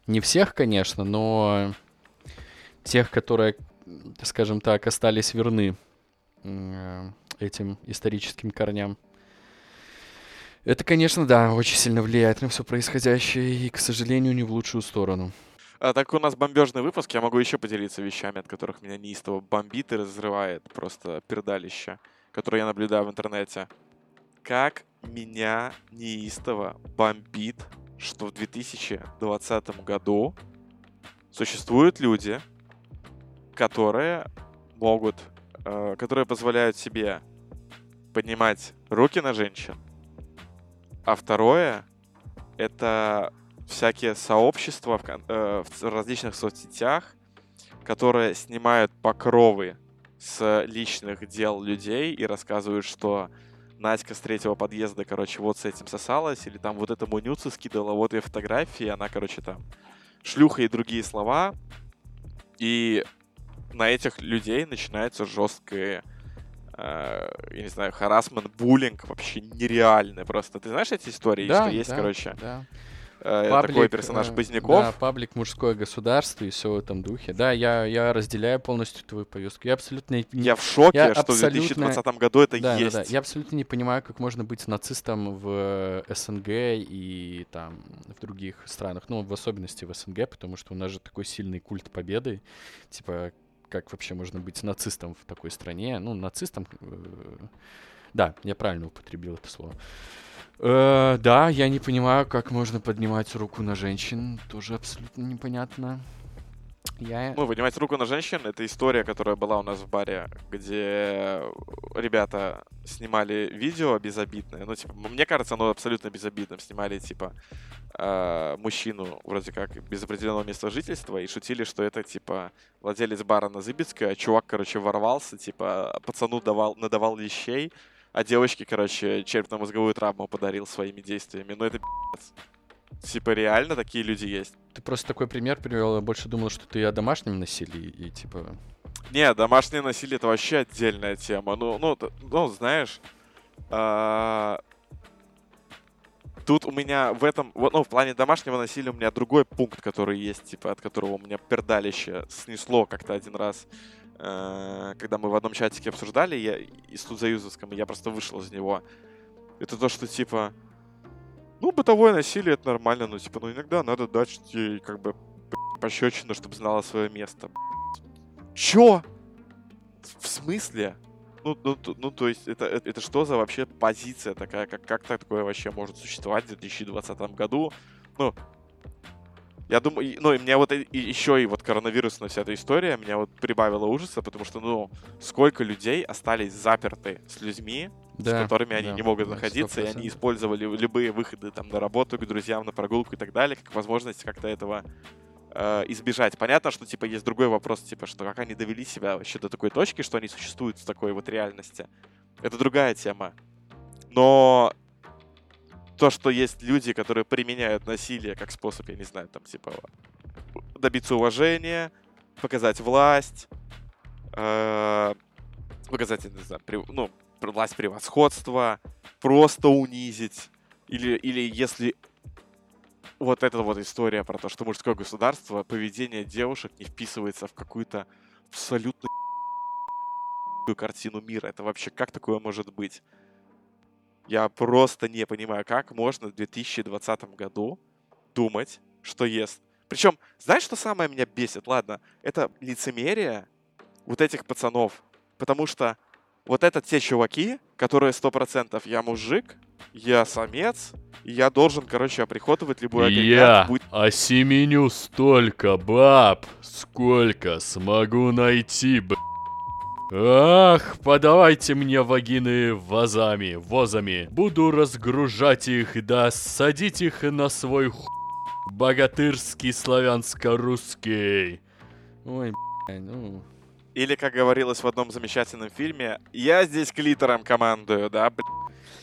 Не всех, конечно, но тех, которые, скажем так, остались верны э, этим историческим корням. Это, конечно, да, очень сильно влияет на все происходящее и, к сожалению, не в лучшую сторону. А, так у нас бомбежный выпуск, я могу еще поделиться вещами, от которых меня неистово бомбит и разрывает просто пердалище, которое я наблюдаю в интернете. Как меня неистово бомбит, что в 2020 году существуют люди, которые могут, э, которые позволяют себе поднимать руки на женщин. А второе — это всякие сообщества в, э, в различных соцсетях, которые снимают покровы с личных дел людей и рассказывают, что Надька с третьего подъезда, короче, вот с этим сосалась, или там вот этому нюцу скидывала, вот ее фотографии, она, короче, там шлюха и другие слова. И на этих людей начинается жесткое, э, я не знаю, харасмент, буллинг вообще нереальный просто. Ты знаешь эти истории, Да, что есть, да, короче, да. Э, Паблик, такой персонаж э, Поздняков? Да, паблик мужское государство и все в этом духе. Да, я, я разделяю полностью твою повестку. Я абсолютно не, Я в шоке, я что абсолютно- в 2020 году это да, есть. да, да. Я абсолютно не понимаю, как можно быть нацистом в СНГ и там в других странах. Ну, в особенности в СНГ, потому что у нас же такой сильный культ победы. Типа, как вообще можно быть нацистом в такой стране? Ну, нацистом... э, Да, я правильно употребил это слово. Э, да, я не понимаю, как можно поднимать руку на женщин. Тоже абсолютно непонятно. Я... Ну, поднимать руку на женщин — это история, которая была у нас в баре, где ребята снимали видео безобидное. Ну, типа, мне кажется, оно абсолютно безобидным. Снимали, типа, э, мужчину вроде как без определенного места жительства и шутили, что это, типа, владелец бара на Зыбецкой, а чувак, короче, ворвался, типа, пацану давал, надавал вещей, а девочке, короче, черепно-мозговую травму подарил своими действиями. Ну, это пи***ц. Типа, реально такие люди есть. Ты просто такой пример привел. Я больше думал, что ты о домашнем насилии и типа... Не, домашнее насилие это вообще отдельная тема. Ну, ну, ну знаешь, а, тут у меня в этом, ну, в плане домашнего насилия у меня другой пункт, который есть, типа, от которого у меня пердалище снесло как-то один раз, когда мы в одном чатике обсуждали, я и студзаюзовском, и я просто вышел из него. Это то, что, типа, ну, бытовое насилие это нормально, но, типа, ну, иногда надо дать ей, как бы, пощечину, чтобы знала свое место. Чё? В смысле? Ну, ну, ну, то есть, это, это, это что за вообще позиция такая? Как, как такое вообще может существовать в 2020 году? Ну, я думаю, ну, и меня вот и- и еще и вот коронавирусная вся эта история меня вот прибавила ужаса, потому что, ну, сколько людей остались заперты с людьми, с Да, которыми они да, не могут да, находиться, и они 100%. использовали любые выходы там на работу, к друзьям, на прогулку и так далее, как возможность как-то этого э, избежать. Понятно, что типа есть другой вопрос, типа, что как они довели себя вообще до такой точки, что они существуют в такой вот реальности. Это другая тема. Но то, что есть люди, которые применяют насилие как способ, я не знаю, там, типа, добиться уважения, показать власть, э, показать, я не знаю, прев- ну, власть превосходства, просто унизить. Или, или если вот эта вот история про то, что мужское государство, поведение девушек не вписывается в какую-то абсолютно картину мира. Это вообще как такое может быть? Я просто не понимаю, как можно в 2020 году думать, что ест. Причем, знаешь, что самое меня бесит? Ладно, это лицемерие вот этих пацанов. Потому что вот это те чуваки, которые 100% я мужик, я самец, и я должен, короче, оприходовать любой агрегат, Я будь осеменю столько баб, сколько смогу найти, б... Ах, подавайте мне вагины вазами, возами. Буду разгружать их, да садить их на свой ху... Богатырский славянско-русский. Ой, бля, ну... Или, как говорилось в одном замечательном фильме, я здесь клитором командую, да, бля.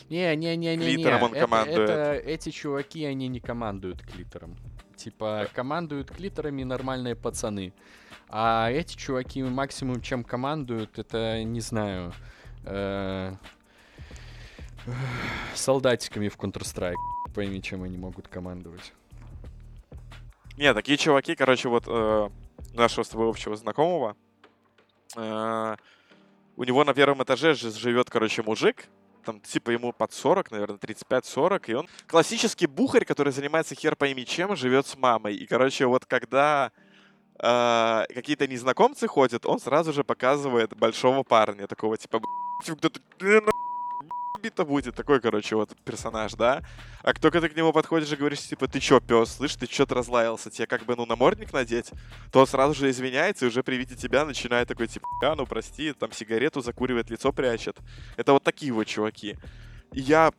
Не-не-не-не-не. Клитором он это, командует. это- эти чуваки, они не командуют клитором. Типа, командуют клиторами нормальные пацаны. А эти чуваки максимум, чем командуют, это, не знаю, э, солдатиками в Counter-Strike. Пойми, чем они могут командовать. Не, такие чуваки, короче, вот э, нашего с тобой общего знакомого, э, у него на первом этаже же живет, короче, мужик, там, типа, ему под 40, наверное, 35-40, и он классический бухарь, который занимается хер пойми чем, живет с мамой. И, короче, вот когда э, какие-то незнакомцы ходят, он сразу же показывает большого парня, такого, типа, «Б***ь, бомбить-то будет? Такой, короче, вот персонаж, да? А только ты к нему подходишь и говоришь, типа, ты чё, пес, слышь, ты чё-то разлаялся, тебе как бы, ну, намордник надеть, то он сразу же извиняется и уже при виде тебя начинает такой, типа, а, ну, прости, там сигарету закуривает, лицо прячет. Это вот такие вот чуваки. Я...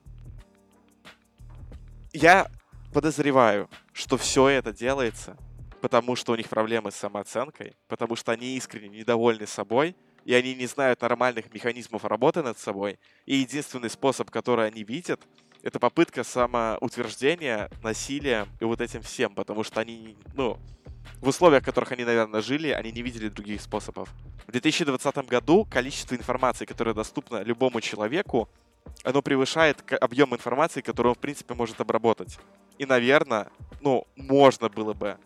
Я подозреваю, что все это делается, потому что у них проблемы с самооценкой, потому что они искренне недовольны собой, и они не знают нормальных механизмов работы над собой. И единственный способ, который они видят, это попытка самоутверждения насилием и вот этим всем, потому что они, ну, в условиях, в которых они, наверное, жили, они не видели других способов. В 2020 году количество информации, которое доступно любому человеку, оно превышает объем информации, которую он, в принципе, может обработать. И, наверное, ну, можно было бы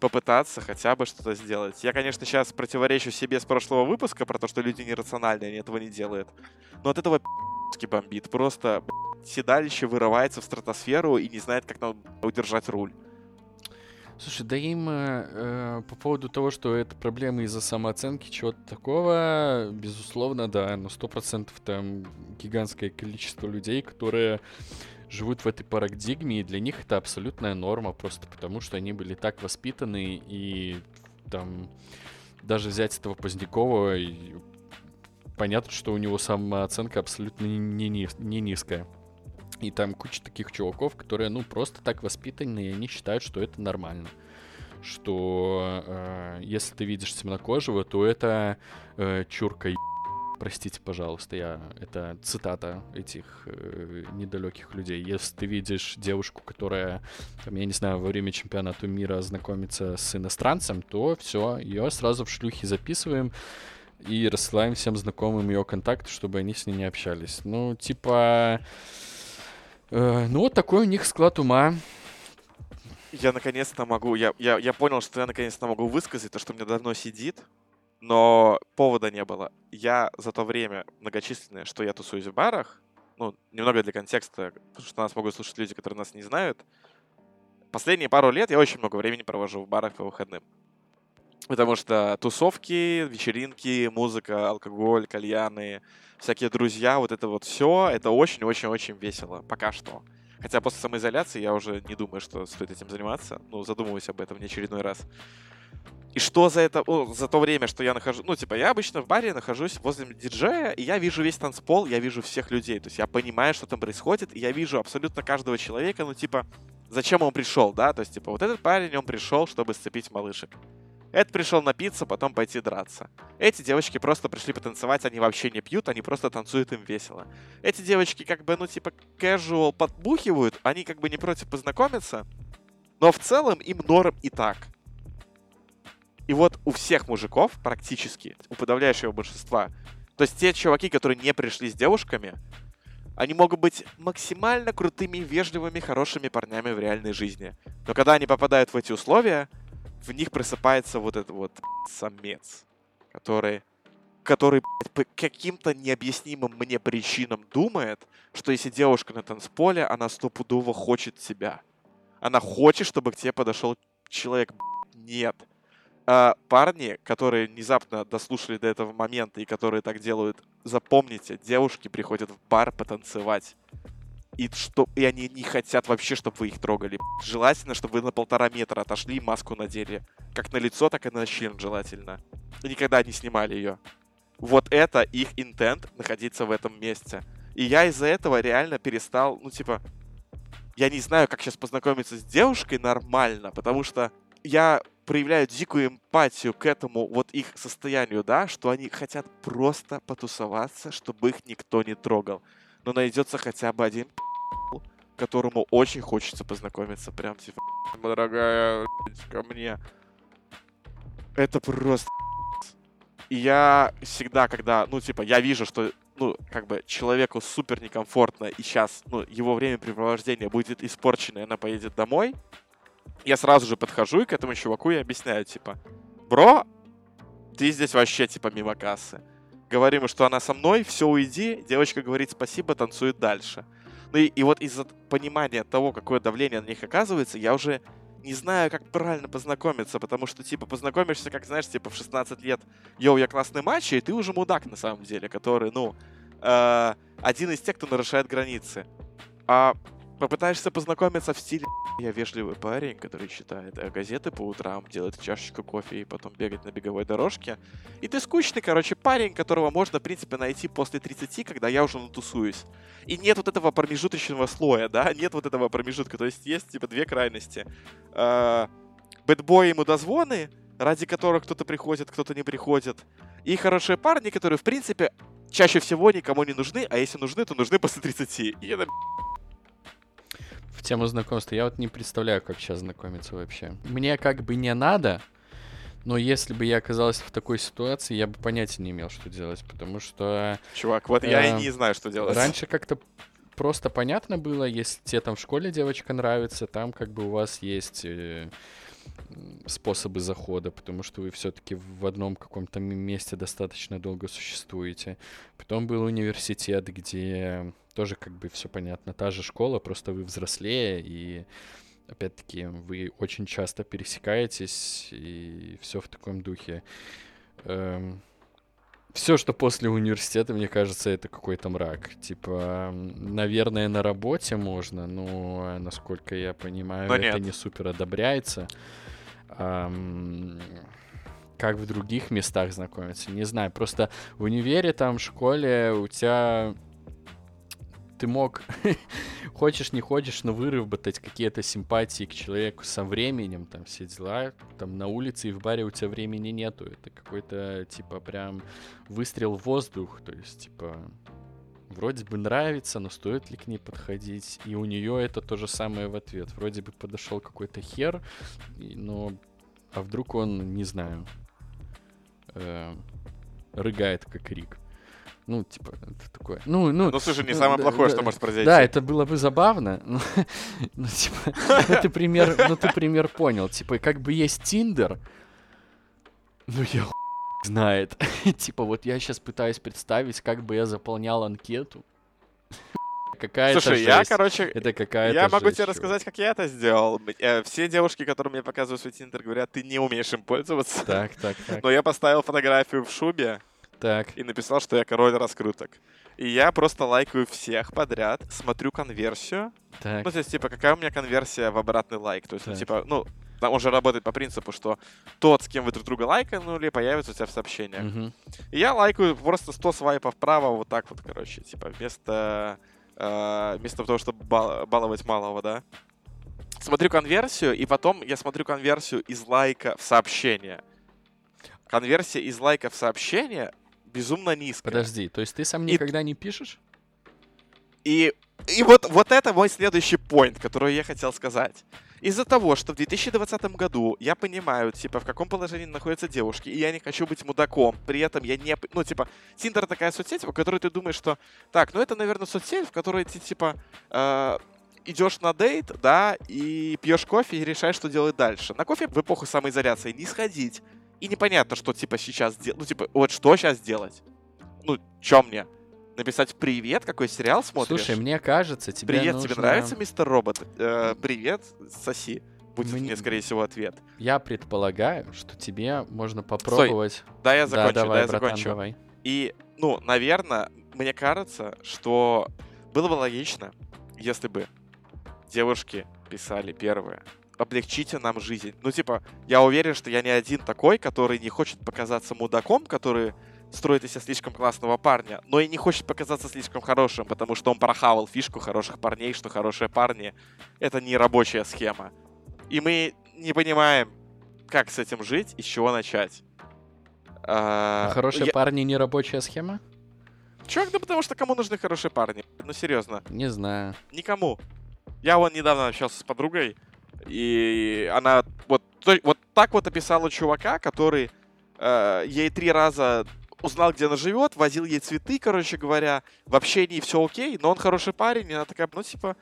попытаться хотя бы что-то сделать. Я, конечно, сейчас противоречу себе с прошлого выпуска про то, что люди нерациональные, они этого не делают. Но от этого бомбит. Просто седалище вырывается в стратосферу и не знает, как надо удержать руль. Слушай, да им э, э, по поводу того, что это проблемы из-за самооценки, чего-то такого, безусловно, да, но сто процентов там гигантское количество людей, которые живут в этой парадигме, и для них это абсолютная норма, просто потому что они были так воспитаны, и там даже взять этого Позднякова, понятно, что у него самооценка абсолютно не, не, не низкая. И там куча таких чуваков, которые, ну, просто так воспитаны, и они считают, что это нормально. Что э, если ты видишь темнокожего, то это э, чурка простите, пожалуйста, я это цитата этих э, недалеких людей. Если ты видишь девушку, которая, там, я не знаю, во время чемпионата мира знакомится с иностранцем, то все, ее сразу в шлюхи записываем и рассылаем всем знакомым ее контакты, чтобы они с ней не общались. Ну, типа, э, ну вот такой у них склад ума. Я наконец-то могу, я, я, я понял, что я наконец-то могу высказать то, что мне давно сидит, но повода не было. Я за то время многочисленное, что я тусуюсь в барах, ну, немного для контекста, потому что нас могут слушать люди, которые нас не знают, последние пару лет я очень много времени провожу в барах по выходным. Потому что тусовки, вечеринки, музыка, алкоголь, кальяны, всякие друзья, вот это вот все, это очень-очень-очень весело. Пока что. Хотя после самоизоляции я уже не думаю, что стоит этим заниматься. Ну, задумываюсь об этом не очередной раз. И что за это, о, за то время, что я нахожусь, ну, типа, я обычно в баре нахожусь возле диджея, и я вижу весь танцпол, я вижу всех людей, то есть я понимаю, что там происходит, и я вижу абсолютно каждого человека, ну, типа, зачем он пришел, да, то есть, типа, вот этот парень, он пришел, чтобы сцепить малышек. Этот пришел напиться, потом пойти драться. Эти девочки просто пришли потанцевать, они вообще не пьют, они просто танцуют им весело. Эти девочки как бы, ну, типа, casual подбухивают, они как бы не против познакомиться, но в целом им норм и так. И вот у всех мужиков практически, у подавляющего большинства, то есть те чуваки, которые не пришли с девушками, они могут быть максимально крутыми, вежливыми, хорошими парнями в реальной жизни. Но когда они попадают в эти условия, в них просыпается вот этот вот самец, который, который по каким-то необъяснимым мне причинам думает, что если девушка на танцполе, она стопудово хочет тебя. Она хочет, чтобы к тебе подошел человек. Нет а, парни, которые внезапно дослушали до этого момента и которые так делают, запомните, девушки приходят в бар потанцевать. И, что, и они не хотят вообще, чтобы вы их трогали. Желательно, чтобы вы на полтора метра отошли и маску надели. Как на лицо, так и на член желательно. И никогда не снимали ее. Вот это их интент находиться в этом месте. И я из-за этого реально перестал, ну, типа, я не знаю, как сейчас познакомиться с девушкой нормально, потому что я проявляют дикую эмпатию к этому вот их состоянию, да, что они хотят просто потусоваться, чтобы их никто не трогал. Но найдется хотя бы один которому очень хочется познакомиться. Прям типа, дорогая, ко мне. Это просто... И я всегда, когда, ну, типа, я вижу, что, ну, как бы, человеку супер некомфортно, и сейчас, ну, его времяпрепровождение будет испорчено, и она поедет домой, я сразу же подхожу и к этому чуваку и объясняю, типа, бро, ты здесь вообще, типа, мимо кассы. Говорим, что она со мной, все, уйди. Девочка говорит спасибо, танцует дальше. Ну и, и вот из-за понимания того, какое давление на них оказывается, я уже не знаю, как правильно познакомиться, потому что, типа, познакомишься, как, знаешь, типа, в 16 лет, йоу, я классный матч, и ты уже мудак, на самом деле, который, ну, э, один из тех, кто нарушает границы. А попытаешься познакомиться в стиле я вежливый парень, который читает э, газеты по утрам, делает чашечку кофе и потом бегает на беговой дорожке. И ты скучный, короче, парень, которого можно, в принципе, найти после 30, когда я уже натусуюсь. И нет вот этого промежуточного слоя, да, нет вот этого промежутка. То есть есть, типа, две крайности. Э, бэтбой и мудозвоны, ради которых кто-то приходит, кто-то не приходит. И хорошие парни, которые, в принципе, чаще всего никому не нужны, а если нужны, то нужны после 30. И это в тему знакомства. Я вот не представляю, как сейчас знакомиться вообще. Мне как бы не надо, но если бы я оказался в такой ситуации, я бы понятия не имел, что делать, потому что... Чувак, вот э, я и не знаю, что делать. Раньше как-то просто понятно было, если тебе там в школе девочка нравится, там как бы у вас есть э, способы захода, потому что вы все-таки в одном каком-то месте достаточно долго существуете. Потом был университет, где тоже как бы все понятно, та же школа, просто вы взрослее, и опять-таки вы очень часто пересекаетесь, и все в таком духе. Эм, все, что после университета, мне кажется, это какой-то мрак. Типа, наверное, на работе можно, но, насколько я понимаю, но это нет. не супер одобряется. Эм, как в других местах знакомиться, не знаю. Просто в универе, там, в школе у тебя ты мог, хочешь не хочешь, но выработать какие-то симпатии к человеку со временем, там все дела, там на улице и в баре у тебя времени нету, это какой-то типа прям выстрел в воздух, то есть типа вроде бы нравится, но стоит ли к ней подходить? И у нее это то же самое в ответ. Вроде бы подошел какой-то хер, но а вдруг он, не знаю, э, рыгает как Рик. Ну, типа, это такое. Ну, ну, ну слушай, не самое плохое, что может произойти. Да, это было бы забавно. Ну, типа, ну, ты пример, ну, ты пример понял. Типа, как бы есть Тиндер, ну, я знает. типа, вот я сейчас пытаюсь представить, как бы я заполнял анкету. какая-то Слушай, жесть. я, короче, Это какая-то я могу жесть, тебе чувак. рассказать, как я это сделал. Э, Все девушки, которые мне показывают свой Тиндер, говорят, ты не умеешь им пользоваться. Так, так, так. Но я поставил фотографию в шубе Так, и написал, что я король раскруток. И я просто лайкаю всех подряд, смотрю конверсию. так. Ну, то есть, типа, какая у меня конверсия в обратный лайк? То есть, ну, типа, ну, он же работает по принципу, что тот, с кем вы друг друга лайканули, появится у тебя в сообщениях. Мгм. И я лайкаю просто 100 свайпов вправо, вот так вот, короче, типа, вместо, э, вместо того, чтобы бал- баловать малого, да. Смотрю конверсию, и потом я смотрю конверсию из лайка в сообщение. Конверсия из лайка в сообщение безумно низкая. Подожди, то есть ты сам И- никогда не пишешь? И, и вот, вот это мой следующий поинт, который я хотел сказать. Из-за того, что в 2020 году я понимаю, типа, в каком положении находятся девушки, и я не хочу быть мудаком, при этом я не... Ну, типа, Тиндер такая соцсеть, в которой ты думаешь, что... Так, ну это, наверное, соцсеть, в которой ты, типа, э, идешь на дейт, да, и пьешь кофе и решаешь, что делать дальше. На кофе в эпоху самоизоляции не сходить. И непонятно, что, типа, сейчас делать. Ну, типа, вот что сейчас делать? Ну, чё мне? Написать «Привет», какой сериал смотришь? Слушай, мне кажется, тебе Привет, нужно... тебе нравится мистер робот? Э, привет, соси. Будет Мне- мне, скорее всего, ответ. Я предполагаю, что тебе можно попробовать... Да, я Да, закончу, да, давай, я братан, закончу. давай. И, ну, наверное, мне кажется, что было бы логично, если бы девушки писали первое. Облегчите нам жизнь. Ну, типа, я уверен, что я не один такой, который не хочет показаться мудаком, который строит из себя слишком классного парня, но и не хочет показаться слишком хорошим, потому что он прохавал фишку хороших парней, что хорошие парни — это не рабочая схема. И мы не понимаем, как с этим жить и с чего начать. А, Хорошие я- парни не рабочая схема? Чувак, да потому что кому нужны хорошие парни? Ну, серьезно, Не знаю. никому. Я вон недавно общался с подругой, и она вот, вот так вот описала чувака, который э, ей три раза узнал, где она живет, возил ей цветы, короче говоря, в общении все окей, но он хороший парень, и она такая, ну, типа,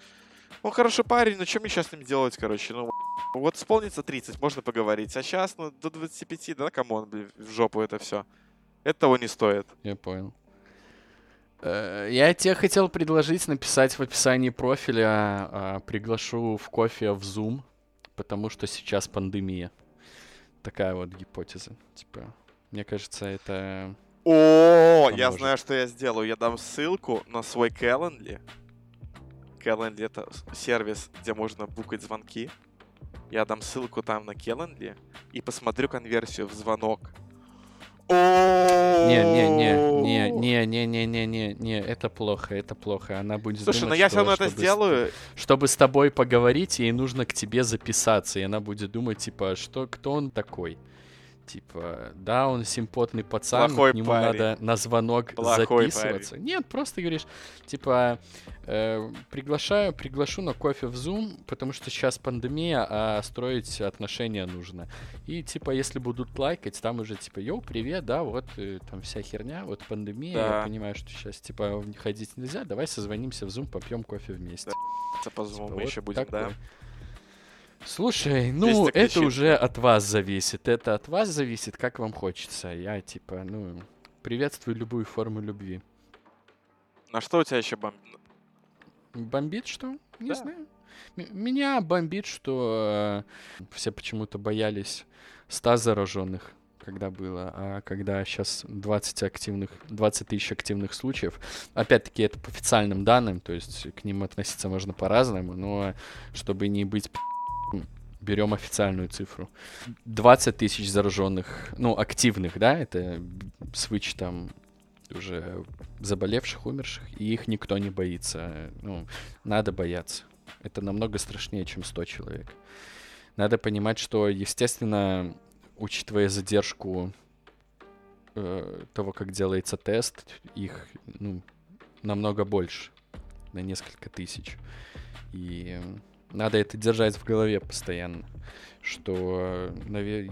он хороший парень, ну, что мне сейчас с ним делать, короче, ну, вот исполнится 30, можно поговорить, а сейчас, ну, до 25, да, come on, блин, в жопу это все. Это того не стоит. Я понял. Э, Я тебе хотел предложить написать в описании профиля а, «Приглашу в кофе в Zoom», потому что сейчас пандемия. Такая вот гипотеза. Типа, мне кажется, это О, я знаю, что я сделаю. Я дам ссылку на свой Calendly. Calendly — это сервис, где можно букать звонки. Я дам ссылку там на Calendly и посмотрю конверсию в звонок. Не, не, не, не, не, не, не, не, не, не, это плохо, это плохо. Она будет Слушай, думать, ну я все равно это сделаю. Чтобы с тобой поговорить, ей нужно к тебе записаться. И она будет думать, типа, что, кто он такой? Типа, да, он симпотный пацан, Плохой к нему парень. надо на звонок Плохой записываться. Нет, просто говоришь, типа, э, приглашаю, приглашу на кофе в Zoom, потому что сейчас пандемия, а строить отношения нужно. И, типа, если будут лайкать, там уже, типа, йоу, привет, да, вот э, там вся херня, вот пандемия, Да. я понимаю, что сейчас, типа, ходить нельзя, давай созвонимся в Zoom, попьем кофе вместе. Это по Zoom Типа, мы вот еще будем, да. Слушай, 200 ну, это уже от вас зависит. Это от вас зависит, как вам хочется. Я, типа, ну, приветствую любую форму любви. На что у тебя еще бомб... Бомбит что? Не Да. знаю. М- меня бомбит, что э, все почему-то боялись 100 зараженных, когда было, а когда сейчас 20 активных, 20 тысяч активных случаев, опять-таки это по официальным данным, то есть к ним относиться можно по-разному, но чтобы не быть берем официальную цифру. 20 тысяч зараженных, ну, активных, да, это с вычетом уже заболевших, умерших, и их никто не боится. Ну, надо бояться. Это намного страшнее, чем 100 человек. Надо понимать, что, естественно, учитывая задержку э, того, как делается тест, их ну, намного больше, на несколько тысяч. И надо это держать в голове постоянно, что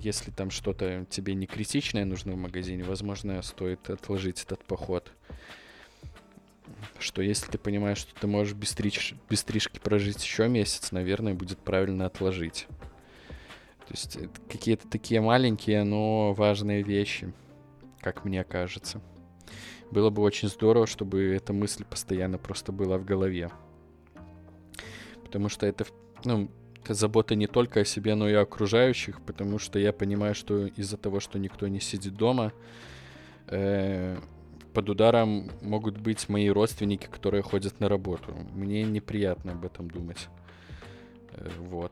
если там что-то тебе не критичное нужно в магазине, возможно, стоит отложить этот поход. Что если ты понимаешь, что ты можешь без, стриж- без стрижки прожить еще месяц, наверное, будет правильно отложить. То есть это какие-то такие маленькие, но важные вещи, как мне кажется. Было бы очень здорово, чтобы эта мысль постоянно просто была в голове. Потому что это, ну, это забота не только о себе, но и о окружающих, потому что я понимаю, что из-за того, что никто не сидит дома, э, под ударом могут быть мои родственники, которые ходят на работу. Мне неприятно об этом думать. Э, вот.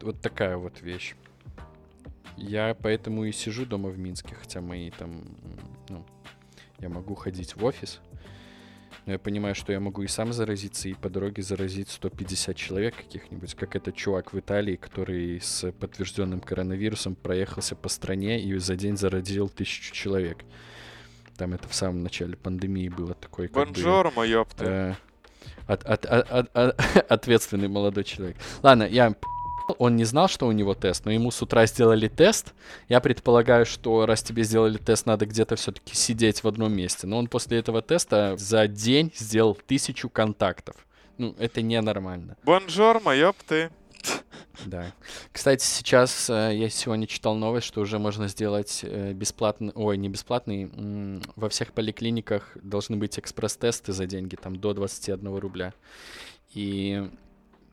Вот- такая вот вещь. Я поэтому и сижу дома в Минске, хотя мои там, ну, я могу ходить в офис, но я понимаю, что я могу и сам заразиться, и по дороге заразить 150 человек каких-нибудь, как этот чувак в Италии, который с подтвержденным коронавирусом проехался по стране и за день заразил тысячу человек. Там это в самом начале пандемии было бы, Бонжормо, ёпта. э, от- от- от- от- от- ответственный молодой человек. Ладно, я он не знал, что у него тест, но ему с утра сделали тест. Я предполагаю, что раз тебе сделали тест, надо где-то все-таки сидеть в одном месте. Но он после этого теста за день сделал тысячу контактов. Ну, это ненормально. Бонжормо, ёпты. Да. Кстати, сейчас э, я сегодня читал новость, что уже можно сделать э, бесплатный, ой, не бесплатный, во всех поликлиниках должны быть экспресс-тесты за деньги, там до 21 рубля. И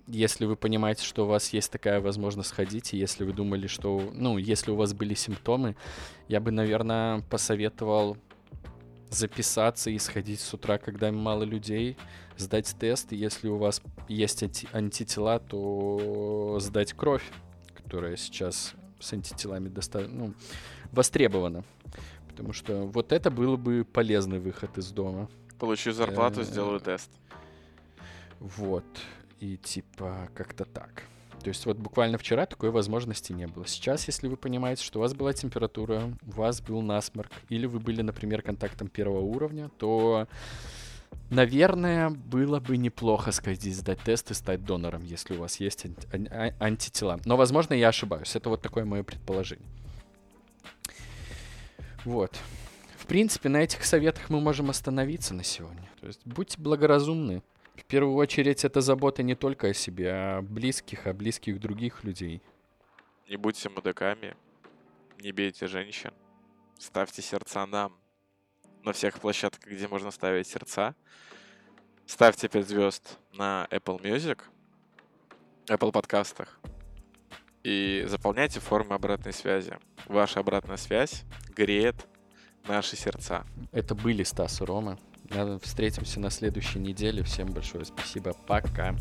если вы понимаете, что у вас есть такая возможность сходить, и если вы думали, что, ну, если у вас были симптомы, я бы, наверное, посоветовал записаться и сходить с утра, когда мало людей, сдать тест, и если у вас есть анти- антитела, то сдать кровь, которая сейчас с антителами доста- ну, востребована. Потому что вот это было бы полезный выход из дома. Получу зарплату, Э, сделаю тест. Вот. И типа как-то так. То есть вот буквально вчера такой возможности не было. Сейчас, если вы понимаете, что у вас была температура, у вас был насморк, или вы были, например, контактом первого уровня, то, наверное, было бы неплохо сходить сдать тест и стать донором, если у вас есть ан- а- антитела. Но, возможно, я ошибаюсь. Это вот такое мое предположение. Вот. В принципе, на этих советах мы можем остановиться на сегодня. То есть будьте благоразумны. В первую очередь, это забота не только о себе, а о близких, о близких других людей. Не будьте мудаками. Не бейте женщин. Ставьте сердца нам. На всех площадках, где можно ставить сердца. Ставьте 5 звезд на Apple Music, Apple подкастах. И заполняйте формы обратной связи. Ваша обратная связь греет наши сердца. Это были Стас и Рома. Встретимся на следующей неделе. Всем большое спасибо. Пока.